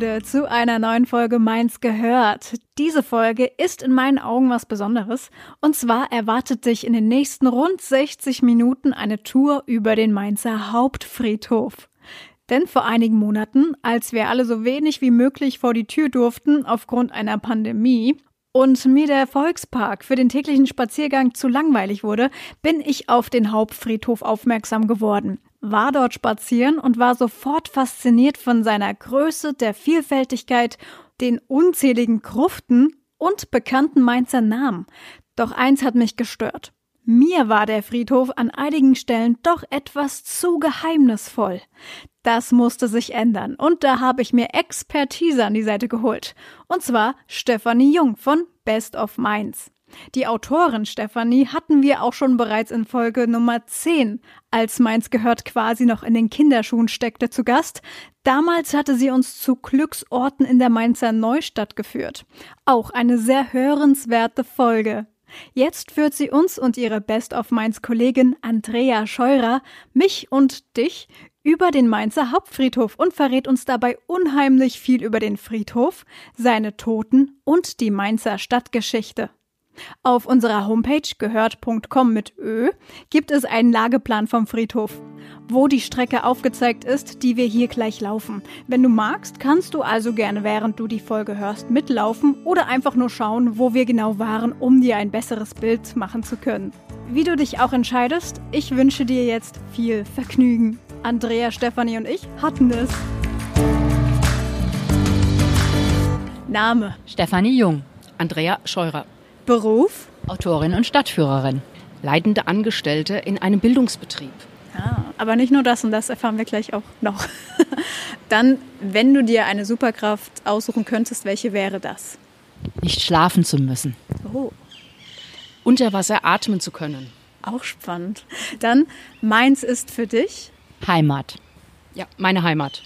Gude zu einer neuen Folge Mainz gehört. Diese Folge ist in meinen Augen was Besonderes. Und zwar erwartet dich in den nächsten rund 60 Minuten eine Tour über den Mainzer Hauptfriedhof. Denn vor einigen Monaten, als wir alle so wenig wie möglich vor die Tür durften aufgrund einer Pandemie und mir der Volkspark für den täglichen Spaziergang zu langweilig wurde, bin ich auf den Hauptfriedhof aufmerksam geworden war dort spazieren und war sofort fasziniert von seiner Größe, der Vielfältigkeit, den unzähligen Gruften und bekannten Mainzer Namen. Doch eins hat mich gestört. Mir war der Friedhof an einigen Stellen doch etwas zu geheimnisvoll. Das musste sich ändern und da habe ich mir Expertise an die Seite geholt. Und zwar Stefanie Jung von Best of Mainz. Die Autorin Stefanie hatten wir auch schon bereits in Folge Nummer 10, als Mainz gehört quasi noch in den Kinderschuhen steckte, zu Gast. Damals hatte sie uns zu Glücksorten in der Mainzer Neustadt geführt. Auch eine sehr hörenswerte Folge. Jetzt führt sie uns und ihre Best of Mainz Kollegin Andrea Scheurer, mich und dich über den Mainzer Hauptfriedhof und verrät uns dabei unheimlich viel über den Friedhof, seine Toten und die Mainzer Stadtgeschichte. Auf unserer Homepage gehört.com mit Ö gibt es einen Lageplan vom Friedhof, wo die Strecke aufgezeigt ist, die wir hier gleich laufen. Wenn du magst, kannst du also gerne während du die Folge hörst mitlaufen oder einfach nur schauen, wo wir genau waren, um dir ein besseres Bild machen zu können. Wie du dich auch entscheidest, ich wünsche dir jetzt viel Vergnügen. Andrea, Stefanie und ich hatten es. Name Stefanie Jung. Andrea Scheurer. Beruf? Autorin und Stadtführerin. Leitende Angestellte in einem Bildungsbetrieb. Ah, aber nicht nur das und das erfahren wir gleich auch noch. Dann, wenn du dir eine Superkraft aussuchen könntest, welche wäre das? Nicht schlafen zu müssen. Oh. Unter Wasser atmen zu können. Auch spannend. Dann, meins ist für dich? Heimat. Ja, meine Heimat.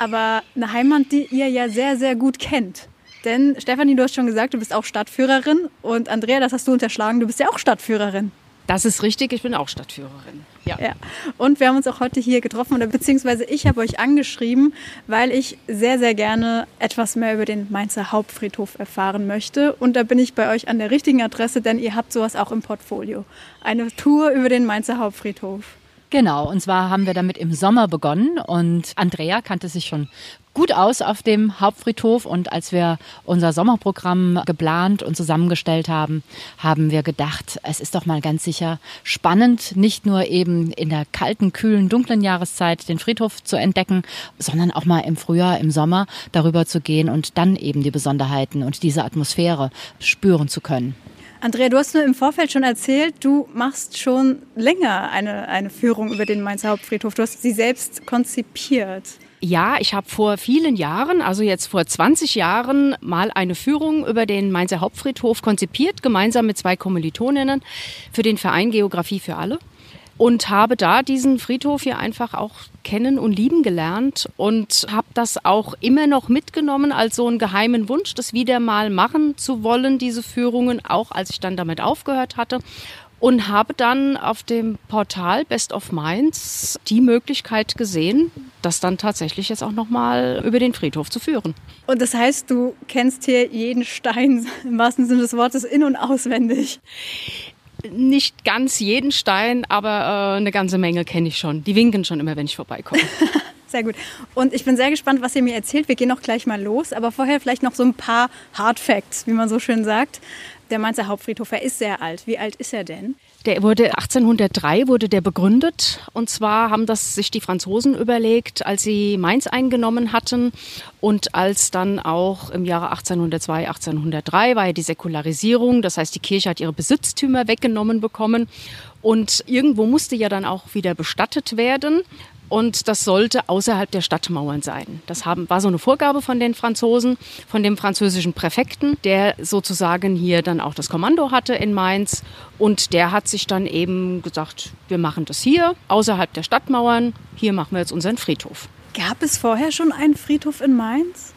Aber eine Heimat, die ihr ja sehr, sehr gut kennt. Denn Stefanie, du hast schon gesagt, du bist auch Stadtführerin und Andrea, das hast du unterschlagen, du bist ja auch Stadtführerin. Das ist richtig, ich bin auch Stadtführerin. Ja. ja. Und wir haben uns auch heute hier getroffen, oder beziehungsweise ich habe euch angeschrieben, weil ich sehr, sehr gerne etwas mehr über den Mainzer Hauptfriedhof erfahren möchte. Und da bin ich bei euch an der richtigen Adresse, denn ihr habt sowas auch im Portfolio. Eine Tour über den Mainzer Hauptfriedhof. Genau, und zwar haben wir damit im Sommer begonnen und Andrea kannte sich schon gut aus auf dem Hauptfriedhof und als wir unser Sommerprogramm geplant und zusammengestellt haben, haben wir gedacht, es ist doch mal ganz sicher spannend, nicht nur eben in der kalten, kühlen, dunklen Jahreszeit den Friedhof zu entdecken, sondern auch mal im Frühjahr, im Sommer darüber zu gehen und dann eben die Besonderheiten und diese Atmosphäre spüren zu können. Andrea, du hast nur im Vorfeld schon erzählt, du machst schon länger eine, eine Führung über den Mainzer Hauptfriedhof. Du hast sie selbst konzipiert. Ja, ich habe vor vielen Jahren, also jetzt vor 20 Jahren, mal eine Führung über den Mainzer Hauptfriedhof konzipiert, gemeinsam mit zwei Kommilitoninnen für den Verein Geografie für alle und habe da diesen Friedhof hier einfach auch kennen und lieben gelernt und habe das auch immer noch mitgenommen als so einen geheimen Wunsch, das wieder mal machen zu wollen, diese Führungen, auch als ich dann damit aufgehört hatte und habe dann auf dem Portal Best of Minds die Möglichkeit gesehen, das dann tatsächlich jetzt auch noch mal über den Friedhof zu führen. Und das heißt, du kennst hier jeden Stein im wahrsten Sinne des Wortes in und auswendig nicht ganz jeden Stein, aber äh, eine ganze Menge kenne ich schon. Die winken schon immer, wenn ich vorbeikomme. Sehr gut. Und ich bin sehr gespannt, was ihr mir erzählt. Wir gehen auch gleich mal los, aber vorher vielleicht noch so ein paar Hard Facts, wie man so schön sagt. Der Mainzer Hauptfriedhof, er ist sehr alt. Wie alt ist er denn? Der wurde 1803 wurde der begründet. Und zwar haben das sich die Franzosen überlegt, als sie Mainz eingenommen hatten. Und als dann auch im Jahre 1802, 1803 war ja die Säkularisierung, das heißt die Kirche hat ihre Besitztümer weggenommen bekommen. Und irgendwo musste ja dann auch wieder bestattet werden und das sollte außerhalb der Stadtmauern sein. Das haben, war so eine Vorgabe von den Franzosen, von dem französischen Präfekten, der sozusagen hier dann auch das Kommando hatte in Mainz und der hat sich dann eben gesagt, wir machen das hier außerhalb der Stadtmauern, hier machen wir jetzt unseren Friedhof. Gab es vorher schon einen Friedhof in Mainz?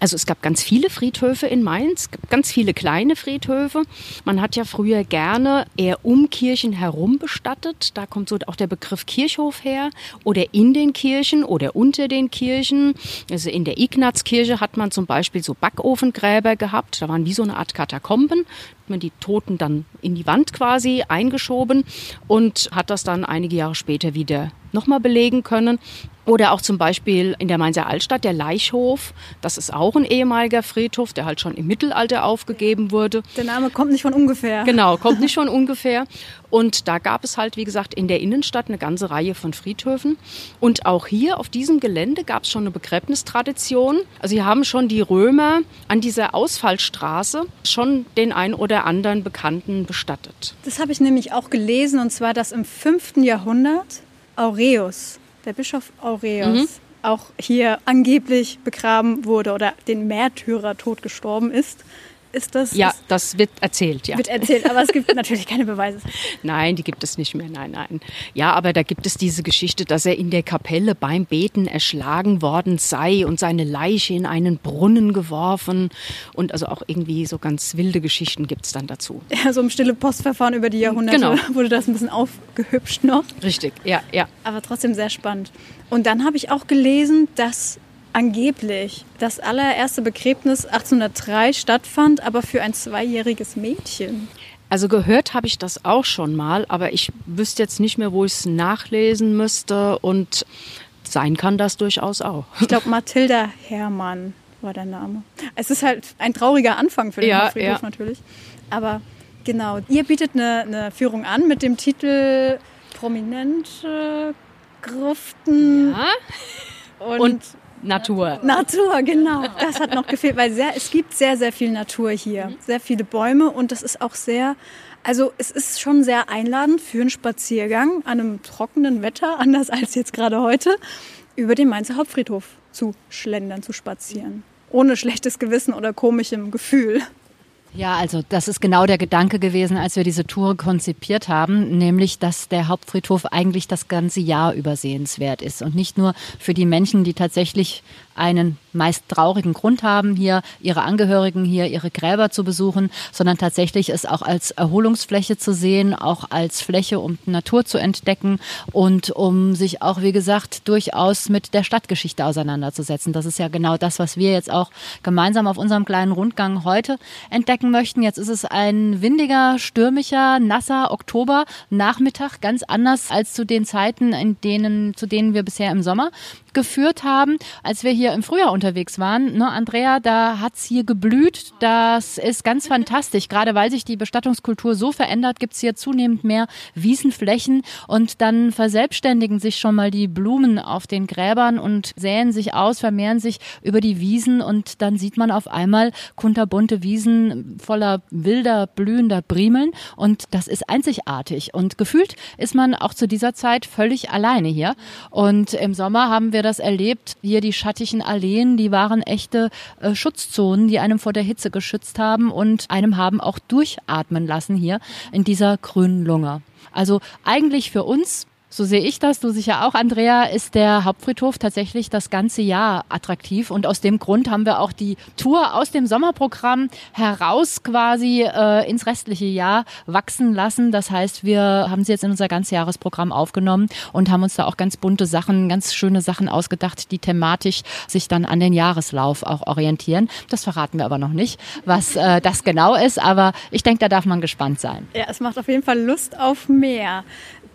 Also es gab ganz viele Friedhöfe in Mainz, ganz viele kleine Friedhöfe. Man hat ja früher gerne eher um Kirchen herum bestattet. Da kommt so auch der Begriff Kirchhof her. Oder in den Kirchen oder unter den Kirchen. Also in der Ignazkirche hat man zum Beispiel so Backofengräber gehabt. Da waren wie so eine Art Katakomben man die Toten dann in die Wand quasi eingeschoben und hat das dann einige Jahre später wieder nochmal belegen können. Oder auch zum Beispiel in der Mainzer Altstadt, der Leichhof. Das ist auch ein ehemaliger Friedhof, der halt schon im Mittelalter aufgegeben wurde. Der Name kommt nicht von ungefähr. Genau, kommt nicht von ungefähr. Und da gab es halt, wie gesagt, in der Innenstadt eine ganze Reihe von Friedhöfen. Und auch hier auf diesem Gelände gab es schon eine Begräbnistradition. Also hier haben schon die Römer an dieser Ausfallstraße schon den ein oder anderen Bekannten bestattet. Das habe ich nämlich auch gelesen, und zwar, dass im 5. Jahrhundert Aureus der Bischof Aureus, mhm. auch hier angeblich begraben wurde oder den Märtyrertod gestorben ist. Ist das? Ja, das wird erzählt, ja. Wird erzählt, aber es gibt natürlich keine Beweise. Nein, die gibt es nicht mehr, nein, nein. Ja, aber da gibt es diese Geschichte, dass er in der Kapelle beim Beten erschlagen worden sei und seine Leiche in einen Brunnen geworfen. Und also auch irgendwie so ganz wilde Geschichten gibt es dann dazu. Ja, so im stille Postverfahren über die Jahrhunderte genau. wurde das ein bisschen aufgehübscht noch. Richtig, ja, ja. Aber trotzdem sehr spannend. Und dann habe ich auch gelesen, dass angeblich das allererste Begräbnis 1803 stattfand, aber für ein zweijähriges Mädchen. Also gehört habe ich das auch schon mal, aber ich wüsste jetzt nicht mehr, wo ich es nachlesen müsste und sein kann das durchaus auch. Ich glaube, Mathilda Hermann war der Name. Es ist halt ein trauriger Anfang für den ja, Friedhof ja. natürlich. Aber genau, ihr bietet eine, eine Führung an mit dem Titel Prominente Gruften. Ja. Und, und Natur. Natur, genau. Das hat noch gefehlt, weil sehr, es gibt sehr, sehr viel Natur hier. Mhm. Sehr viele Bäume und das ist auch sehr, also es ist schon sehr einladend für einen Spaziergang an einem trockenen Wetter, anders als jetzt gerade heute, über den Mainzer Hauptfriedhof zu schlendern, zu spazieren. Ohne schlechtes Gewissen oder komischem Gefühl. Ja, also das ist genau der Gedanke gewesen, als wir diese Tour konzipiert haben, nämlich, dass der Hauptfriedhof eigentlich das ganze Jahr übersehenswert ist und nicht nur für die Menschen, die tatsächlich einen meist traurigen Grund haben, hier ihre Angehörigen, hier ihre Gräber zu besuchen, sondern tatsächlich es auch als Erholungsfläche zu sehen, auch als Fläche, um Natur zu entdecken und um sich auch, wie gesagt, durchaus mit der Stadtgeschichte auseinanderzusetzen. Das ist ja genau das, was wir jetzt auch gemeinsam auf unserem kleinen Rundgang heute entdecken möchten. Jetzt ist es ein windiger, stürmischer, nasser Oktobernachmittag, ganz anders als zu den Zeiten, in denen, zu denen wir bisher im Sommer geführt haben, als wir hier im Frühjahr unterwegs waren. Ne, Andrea, da hat's hier geblüht. Das ist ganz fantastisch. Gerade weil sich die Bestattungskultur so verändert, gibt's hier zunehmend mehr Wiesenflächen und dann verselbstständigen sich schon mal die Blumen auf den Gräbern und säen sich aus, vermehren sich über die Wiesen und dann sieht man auf einmal kunterbunte Wiesen voller wilder, blühender Briemeln und das ist einzigartig und gefühlt ist man auch zu dieser Zeit völlig alleine hier und im Sommer haben wir das erlebt. Hier die schattigen Alleen, die waren echte äh, Schutzzonen, die einem vor der Hitze geschützt haben und einem haben auch durchatmen lassen hier in dieser grünen Lunge. Also eigentlich für uns so sehe ich das, du sicher auch, Andrea, ist der Hauptfriedhof tatsächlich das ganze Jahr attraktiv. Und aus dem Grund haben wir auch die Tour aus dem Sommerprogramm heraus quasi äh, ins restliche Jahr wachsen lassen. Das heißt, wir haben sie jetzt in unser Ganzjahresprogramm aufgenommen und haben uns da auch ganz bunte Sachen, ganz schöne Sachen ausgedacht, die thematisch sich dann an den Jahreslauf auch orientieren. Das verraten wir aber noch nicht, was äh, das genau ist. Aber ich denke, da darf man gespannt sein. Ja, es macht auf jeden Fall Lust auf mehr.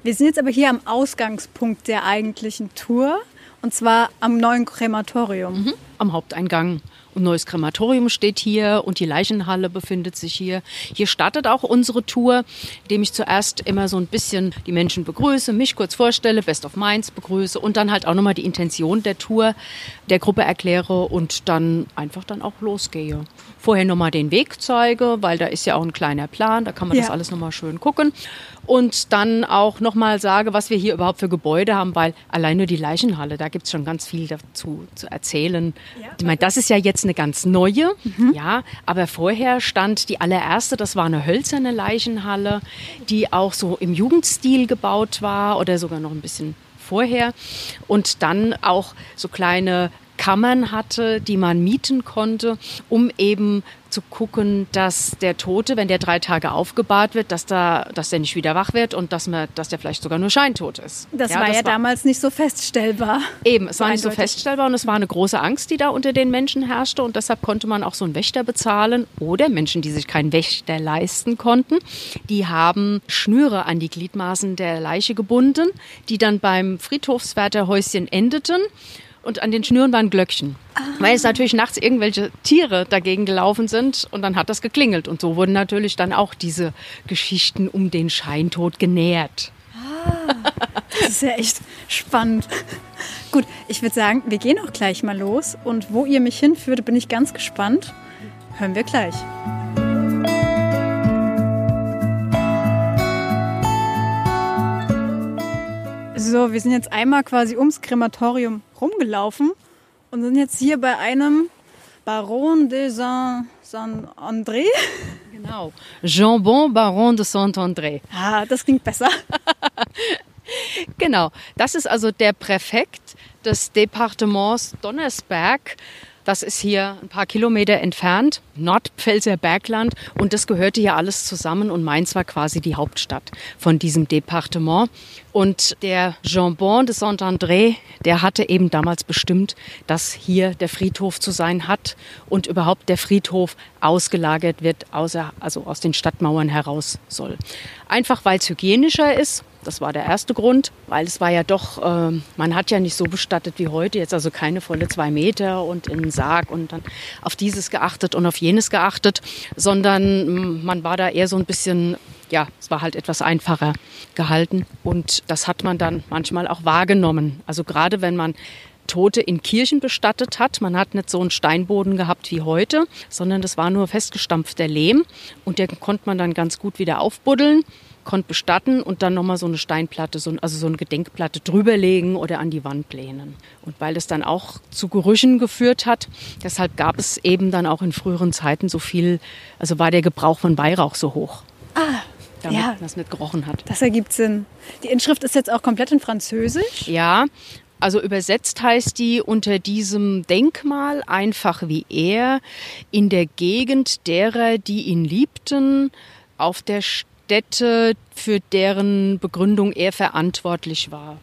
Wir sind jetzt aber hier am Ausgangspunkt der eigentlichen Tour und zwar am neuen Krematorium. Mhm. am Haupteingang. Und neues Krematorium steht hier und die Leichenhalle befindet sich hier. Hier startet auch unsere Tour, indem ich zuerst immer so ein bisschen die Menschen begrüße, mich kurz vorstelle, Best of Minds begrüße und dann halt auch nochmal die Intention der Tour der Gruppe erkläre und dann einfach dann auch losgehe. Vorher nochmal den Weg zeige, weil da ist ja auch ein kleiner Plan, da kann man ja. das alles nochmal schön gucken und dann auch nochmal sage, was wir hier überhaupt für Gebäude haben, weil allein nur die Leichenhalle, da gibt es schon ganz viel dazu zu erzählen. Ja. Ich meine, das ist ja jetzt eine ganz neue, mhm. ja, aber vorher stand die allererste, das war eine hölzerne Leichenhalle, die auch so im Jugendstil gebaut war oder sogar noch ein bisschen vorher und dann auch so kleine Kammern hatte, die man mieten konnte, um eben zu gucken, dass der Tote, wenn der drei Tage aufgebahrt wird, dass, da, dass der nicht wieder wach wird und dass, man, dass der vielleicht sogar nur scheintot ist. Das ja, war das ja war damals nicht so feststellbar. Eben, es war eindeutig. nicht so feststellbar und es war eine große Angst, die da unter den Menschen herrschte und deshalb konnte man auch so einen Wächter bezahlen oder Menschen, die sich keinen Wächter leisten konnten, die haben Schnüre an die Gliedmaßen der Leiche gebunden, die dann beim Friedhofswärterhäuschen endeten und an den Schnüren waren Glöckchen. Ah. Weil es natürlich nachts irgendwelche Tiere dagegen gelaufen sind und dann hat das geklingelt. Und so wurden natürlich dann auch diese Geschichten um den Scheintod genährt. Ah, das ist ja echt spannend. Gut, ich würde sagen, wir gehen auch gleich mal los. Und wo ihr mich hinführt, bin ich ganz gespannt. Hören wir gleich. So, wir sind jetzt einmal quasi ums Krematorium rumgelaufen und sind jetzt hier bei einem Baron de Saint-André. Genau, Jambon Baron de Saint-André. Ah, das klingt besser. genau, das ist also der Präfekt des Departements Donnersberg. Das ist hier ein paar Kilometer entfernt, Nordpfälzer Bergland. Und das gehörte hier alles zusammen. Und Mainz war quasi die Hauptstadt von diesem Departement. Und der Jambon de Saint-André, der hatte eben damals bestimmt, dass hier der Friedhof zu sein hat und überhaupt der Friedhof ausgelagert wird, außer, also aus den Stadtmauern heraus soll. Einfach weil es hygienischer ist das war der erste Grund, weil es war ja doch, äh, man hat ja nicht so bestattet wie heute, jetzt also keine volle zwei Meter und in den Sarg und dann auf dieses geachtet und auf jenes geachtet, sondern mm, man war da eher so ein bisschen, ja, es war halt etwas einfacher gehalten und das hat man dann manchmal auch wahrgenommen. Also gerade wenn man Tote in Kirchen bestattet hat. Man hat nicht so einen Steinboden gehabt wie heute, sondern das war nur festgestampfter Lehm und den konnte man dann ganz gut wieder aufbuddeln konnte bestatten und dann nochmal so eine Steinplatte, so, also so eine Gedenkplatte drüberlegen oder an die Wand lehnen. Und weil das dann auch zu Gerüchen geführt hat, deshalb gab es eben dann auch in früheren Zeiten so viel, also war der Gebrauch von Weihrauch so hoch. Ah, damit ja. das nicht gerochen hat. Das ergibt Sinn. Die Inschrift ist jetzt auch komplett in Französisch? Ja, also übersetzt heißt die unter diesem Denkmal einfach wie er in der Gegend derer, die ihn liebten, auf der Städte, für deren Begründung er verantwortlich war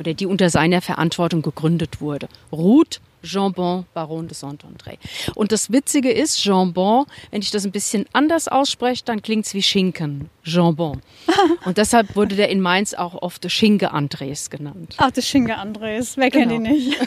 oder die unter seiner Verantwortung gegründet wurde. Ruth Jambon, Baron de Saint-André. Und das Witzige ist, Jambon, wenn ich das ein bisschen anders ausspreche, dann klingt es wie Schinken. Jambon. Und deshalb wurde der in Mainz auch oft Schinke Andres genannt. Ach, der Schinke Andres. Wer genau. kennt ihn nicht?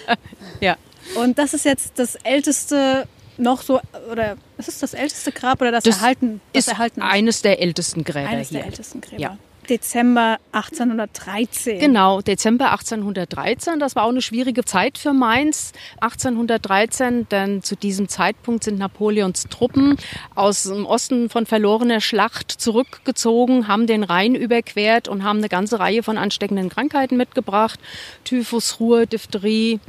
ja. Und das ist jetzt das älteste noch so, oder ist es das älteste Grab oder das, das erhalten? Das ist erhalten eines der ältesten Gräber eines hier. der ältesten Gräber. Ja. Dezember 1813. Genau, Dezember 1813. Das war auch eine schwierige Zeit für Mainz 1813, denn zu diesem Zeitpunkt sind Napoleons Truppen aus dem Osten von verlorener Schlacht zurückgezogen, haben den Rhein überquert und haben eine ganze Reihe von ansteckenden Krankheiten mitgebracht. Typhus, Ruhr, Diphtherie,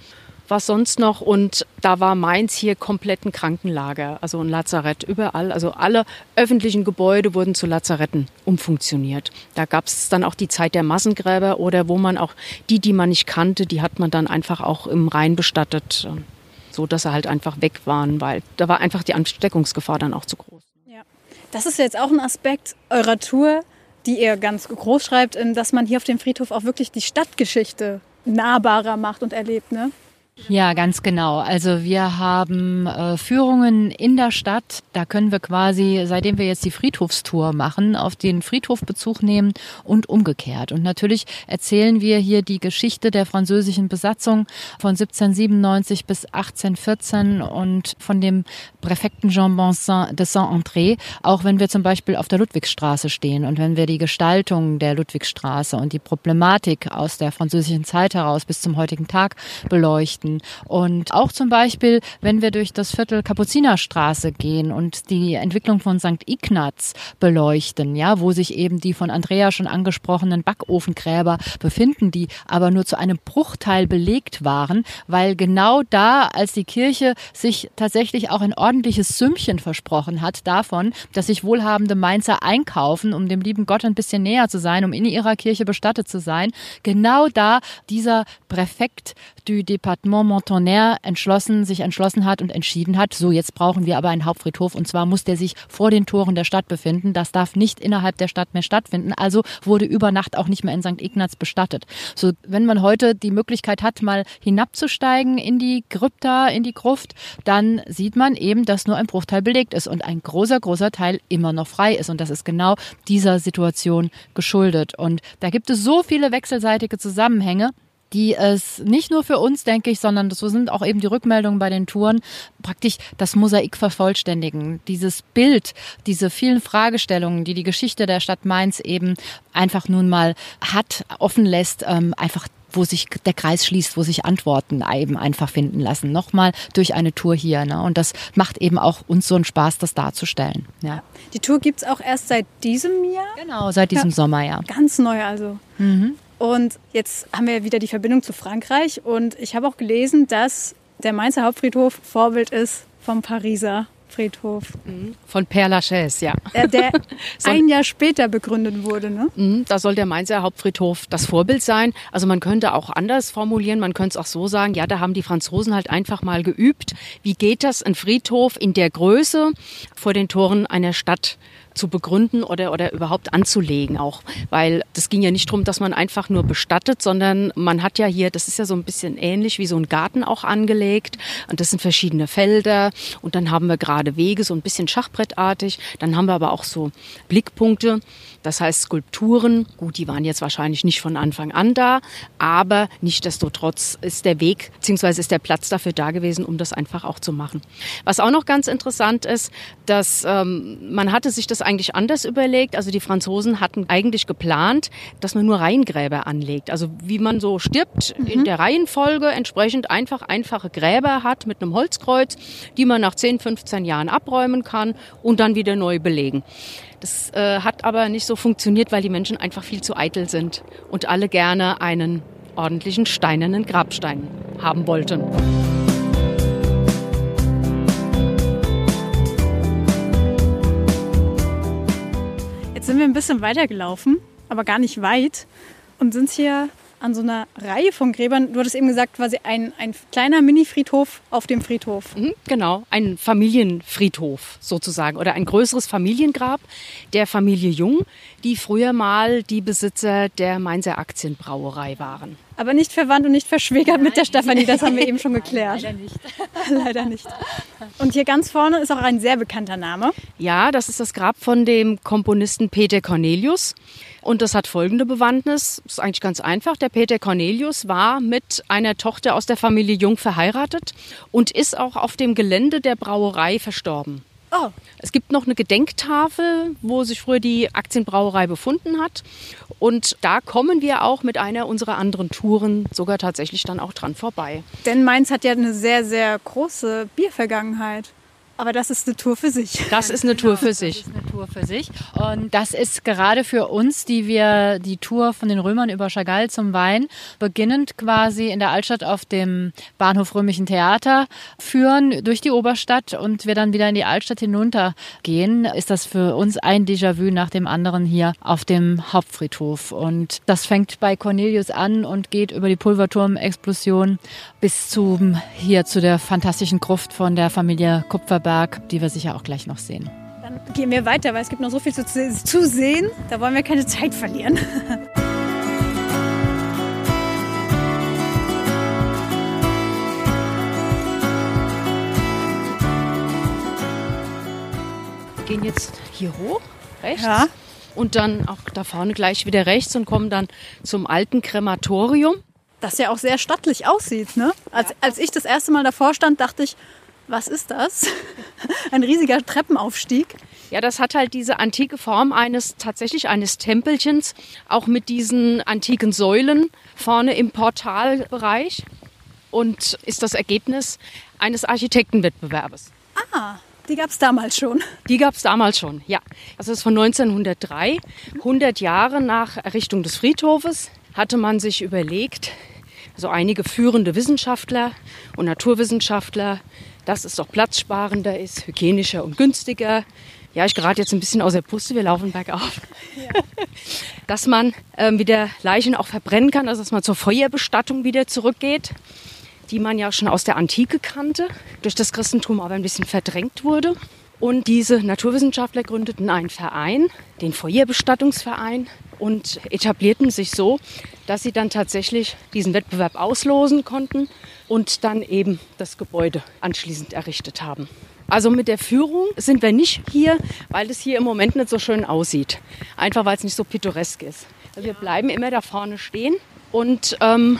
was sonst noch. Und da war Mainz hier komplett ein Krankenlager, also ein Lazarett überall. Also alle öffentlichen Gebäude wurden zu Lazaretten umfunktioniert. Da gab es dann auch die Zeit der Massengräber oder wo man auch die, die man nicht kannte, die hat man dann einfach auch im Rhein bestattet, so dass sie halt einfach weg waren, weil da war einfach die Ansteckungsgefahr dann auch zu groß. Ja. Das ist jetzt auch ein Aspekt eurer Tour, die ihr ganz groß schreibt, dass man hier auf dem Friedhof auch wirklich die Stadtgeschichte nahbarer macht und erlebt, ne? Ja, ganz genau. Also wir haben äh, Führungen in der Stadt. Da können wir quasi, seitdem wir jetzt die Friedhofstour machen, auf den Friedhof Bezug nehmen und umgekehrt. Und natürlich erzählen wir hier die Geschichte der französischen Besatzung von 1797 bis 1814 und von dem Präfekten Jean Bonsin de Saint-André, auch wenn wir zum Beispiel auf der Ludwigstraße stehen und wenn wir die Gestaltung der Ludwigstraße und die Problematik aus der französischen Zeit heraus bis zum heutigen Tag beleuchten. Und auch zum Beispiel, wenn wir durch das Viertel Kapuzinerstraße gehen und die Entwicklung von St. Ignaz beleuchten, ja, wo sich eben die von Andrea schon angesprochenen Backofengräber befinden, die aber nur zu einem Bruchteil belegt waren, weil genau da, als die Kirche sich tatsächlich auch ein ordentliches Sümmchen versprochen hat davon, dass sich wohlhabende Mainzer einkaufen, um dem lieben Gott ein bisschen näher zu sein, um in ihrer Kirche bestattet zu sein, genau da dieser Präfekt du Département Montonnerre entschlossen, sich entschlossen hat und entschieden hat, so jetzt brauchen wir aber einen Hauptfriedhof und zwar muss der sich vor den Toren der Stadt befinden. Das darf nicht innerhalb der Stadt mehr stattfinden. Also wurde über Nacht auch nicht mehr in St. Ignaz bestattet. So, wenn man heute die Möglichkeit hat, mal hinabzusteigen in die Krypta, in die Gruft, dann sieht man eben, dass nur ein Bruchteil belegt ist und ein großer, großer Teil immer noch frei ist. Und das ist genau dieser Situation geschuldet. Und da gibt es so viele wechselseitige Zusammenhänge die es nicht nur für uns, denke ich, sondern so sind auch eben die Rückmeldungen bei den Touren, praktisch das Mosaik vervollständigen. Dieses Bild, diese vielen Fragestellungen, die die Geschichte der Stadt Mainz eben einfach nun mal hat, offen lässt, ähm, einfach wo sich der Kreis schließt, wo sich Antworten eben einfach finden lassen. Nochmal durch eine Tour hier. Ne? Und das macht eben auch uns so einen Spaß, das darzustellen. Ja. Die Tour gibt es auch erst seit diesem Jahr? Genau, seit diesem ja. Sommer, ja. Ganz neu also. Mhm. Und jetzt haben wir wieder die Verbindung zu Frankreich. Und ich habe auch gelesen, dass der Mainzer Hauptfriedhof Vorbild ist vom Pariser Friedhof. Mhm. Von Père Lachaise, ja. Der, der ein Jahr später begründet wurde, ne? Mhm, da soll der Mainzer Hauptfriedhof das Vorbild sein. Also man könnte auch anders formulieren, man könnte es auch so sagen, ja, da haben die Franzosen halt einfach mal geübt. Wie geht das, ein Friedhof in der Größe vor den Toren einer Stadt zu begründen oder, oder überhaupt anzulegen auch. Weil das ging ja nicht darum, dass man einfach nur bestattet, sondern man hat ja hier, das ist ja so ein bisschen ähnlich wie so ein Garten auch angelegt. Und das sind verschiedene Felder. Und dann haben wir gerade Wege, so ein bisschen schachbrettartig. Dann haben wir aber auch so Blickpunkte. Das heißt Skulpturen, gut, die waren jetzt wahrscheinlich nicht von Anfang an da, aber nichtdestotrotz ist der Weg bzw. ist der Platz dafür da gewesen, um das einfach auch zu machen. Was auch noch ganz interessant ist, dass ähm, man hatte sich das eigentlich anders überlegt. Also die Franzosen hatten eigentlich geplant, dass man nur Reihengräber anlegt. Also wie man so stirbt mhm. in der Reihenfolge entsprechend einfach einfache Gräber hat mit einem Holzkreuz, die man nach 10, 15 Jahren abräumen kann und dann wieder neu belegen. Das äh, hat aber nicht so funktioniert, weil die Menschen einfach viel zu eitel sind und alle gerne einen ordentlichen steinernen Grabstein haben wollten. Jetzt sind wir ein bisschen weitergelaufen, aber gar nicht weit und sind hier an so einer Reihe von Gräbern. Du hattest eben gesagt, quasi ein, ein kleiner Mini-Friedhof auf dem Friedhof. Mhm, genau, ein Familienfriedhof sozusagen oder ein größeres Familiengrab der Familie Jung, die früher mal die Besitzer der Mainzer Aktienbrauerei waren. Aber nicht verwandt und nicht verschwägert Nein. mit der Stefanie, das haben wir eben schon geklärt. Leider nicht. leider nicht. Und hier ganz vorne ist auch ein sehr bekannter Name. Ja, das ist das Grab von dem Komponisten Peter Cornelius. Und das hat folgende Bewandtnis. Das ist eigentlich ganz einfach. Der Peter Cornelius war mit einer Tochter aus der Familie Jung verheiratet und ist auch auf dem Gelände der Brauerei verstorben. Oh. Es gibt noch eine Gedenktafel, wo sich früher die Aktienbrauerei befunden hat. Und da kommen wir auch mit einer unserer anderen Touren sogar tatsächlich dann auch dran vorbei. Denn Mainz hat ja eine sehr, sehr große Biervergangenheit. Aber das ist eine Tour für sich. Das ist eine Tour für sich. Das ist eine Tour für sich. Und das ist gerade für uns, die wir die Tour von den Römern über Chagall zum Wein, beginnend quasi in der Altstadt auf dem Bahnhof Römischen Theater führen, durch die Oberstadt und wir dann wieder in die Altstadt hinuntergehen, ist das für uns ein Déjà-vu nach dem anderen hier auf dem Hauptfriedhof. Und das fängt bei Cornelius an und geht über die Pulverturmexplosion bis zum, hier zu der fantastischen Gruft von der Familie Kupferberg Kreuzberg, die wir sicher auch gleich noch sehen. Dann gehen wir weiter, weil es gibt noch so viel zu, zu sehen. Da wollen wir keine Zeit verlieren. Wir gehen jetzt hier hoch, rechts. Ja. Und dann auch da vorne gleich wieder rechts und kommen dann zum alten Krematorium. Das ja auch sehr stattlich aussieht, ne? Als, als ich das erste Mal davor stand, dachte ich, was ist das? Ein riesiger Treppenaufstieg. Ja, das hat halt diese antike Form eines tatsächlich eines Tempelchens, auch mit diesen antiken Säulen vorne im Portalbereich und ist das Ergebnis eines Architektenwettbewerbes. Ah, die gab es damals schon. Die gab es damals schon, ja. Das ist von 1903. 100 Jahre nach Errichtung des Friedhofes hatte man sich überlegt, also einige führende Wissenschaftler und Naturwissenschaftler, dass es doch platzsparender ist, hygienischer und günstiger. Ja, ich gerate jetzt ein bisschen aus der Puste, wir laufen bergauf. Ja. dass man ähm, wieder Leichen auch verbrennen kann, also dass man zur Feuerbestattung wieder zurückgeht die man ja schon aus der Antike kannte, durch das Christentum aber ein bisschen verdrängt wurde. Und diese Naturwissenschaftler gründeten einen Verein, den Feuerbestattungsverein, und etablierten sich so, dass sie dann tatsächlich diesen Wettbewerb auslosen konnten und dann eben das Gebäude anschließend errichtet haben. Also mit der Führung sind wir nicht hier, weil es hier im Moment nicht so schön aussieht. Einfach weil es nicht so pittoresk ist. Also wir bleiben immer da vorne stehen und ähm,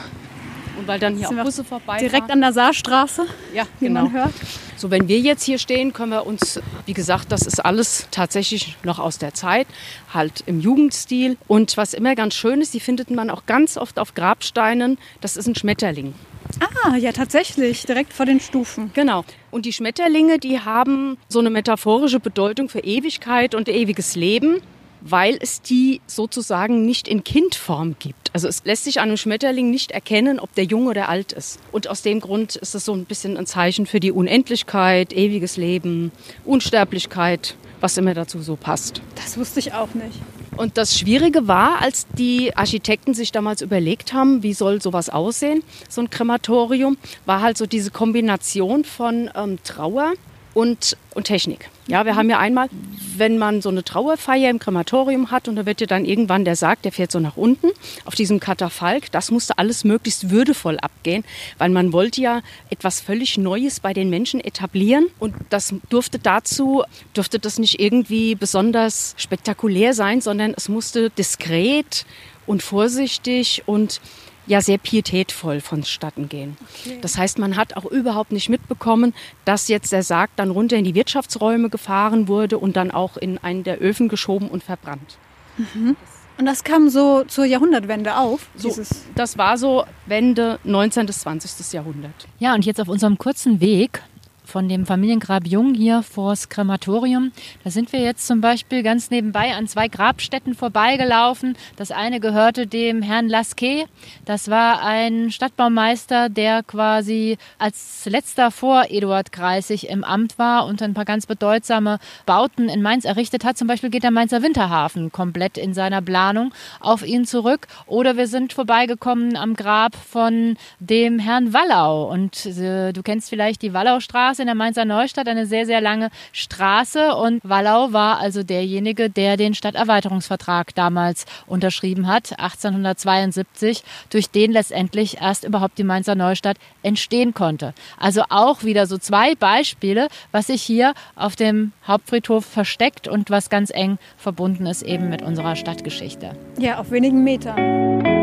und weil dann hier auch Busse vorbei Direkt an der Saarstraße, ja, genau. man hört. So, wenn wir jetzt hier stehen, können wir uns, wie gesagt, das ist alles tatsächlich noch aus der Zeit, halt im Jugendstil. Und was immer ganz schön ist, die findet man auch ganz oft auf Grabsteinen, das ist ein Schmetterling. Ah, ja, tatsächlich, direkt vor den Stufen. Genau. Und die Schmetterlinge, die haben so eine metaphorische Bedeutung für Ewigkeit und ewiges Leben weil es die sozusagen nicht in Kindform gibt. Also es lässt sich an einem Schmetterling nicht erkennen, ob der jung oder alt ist. Und aus dem Grund ist es so ein bisschen ein Zeichen für die Unendlichkeit, ewiges Leben, Unsterblichkeit, was immer dazu so passt. Das wusste ich auch nicht. Und das Schwierige war, als die Architekten sich damals überlegt haben, wie soll sowas aussehen, so ein Krematorium, war halt so diese Kombination von ähm, Trauer und, und Technik. Ja, wir haben ja einmal, wenn man so eine Trauerfeier im Krematorium hat und da wird ja dann irgendwann der Sarg, der fährt so nach unten auf diesem Katafalk, das musste alles möglichst würdevoll abgehen, weil man wollte ja etwas völlig Neues bei den Menschen etablieren. Und das durfte dazu, durfte das nicht irgendwie besonders spektakulär sein, sondern es musste diskret und vorsichtig und ja sehr pietätvoll vonstatten gehen. Okay. Das heißt, man hat auch überhaupt nicht mitbekommen, dass jetzt der Sarg dann runter in die Wirtschaftsräume gefahren wurde und dann auch in einen der Öfen geschoben und verbrannt. Mhm. Und das kam so zur Jahrhundertwende auf? So, das war so Wende 19. bis 20. Jahrhundert. Ja, und jetzt auf unserem kurzen Weg von dem Familiengrab Jung hier vors Krematorium. Da sind wir jetzt zum Beispiel ganz nebenbei an zwei Grabstätten vorbeigelaufen. Das eine gehörte dem Herrn Lasquet. Das war ein Stadtbaumeister, der quasi als letzter vor Eduard Kreisig im Amt war und ein paar ganz bedeutsame Bauten in Mainz errichtet hat. Zum Beispiel geht der Mainzer Winterhafen komplett in seiner Planung auf ihn zurück. Oder wir sind vorbeigekommen am Grab von dem Herrn Wallau. Und äh, du kennst vielleicht die Wallaustraße Straße in der Mainzer Neustadt, eine sehr, sehr lange Straße. Und Wallau war also derjenige, der den Stadterweiterungsvertrag damals unterschrieben hat, 1872, durch den letztendlich erst überhaupt die Mainzer Neustadt entstehen konnte. Also auch wieder so zwei Beispiele, was sich hier auf dem Hauptfriedhof versteckt und was ganz eng verbunden ist eben mit unserer Stadtgeschichte. Ja, auf wenigen Metern.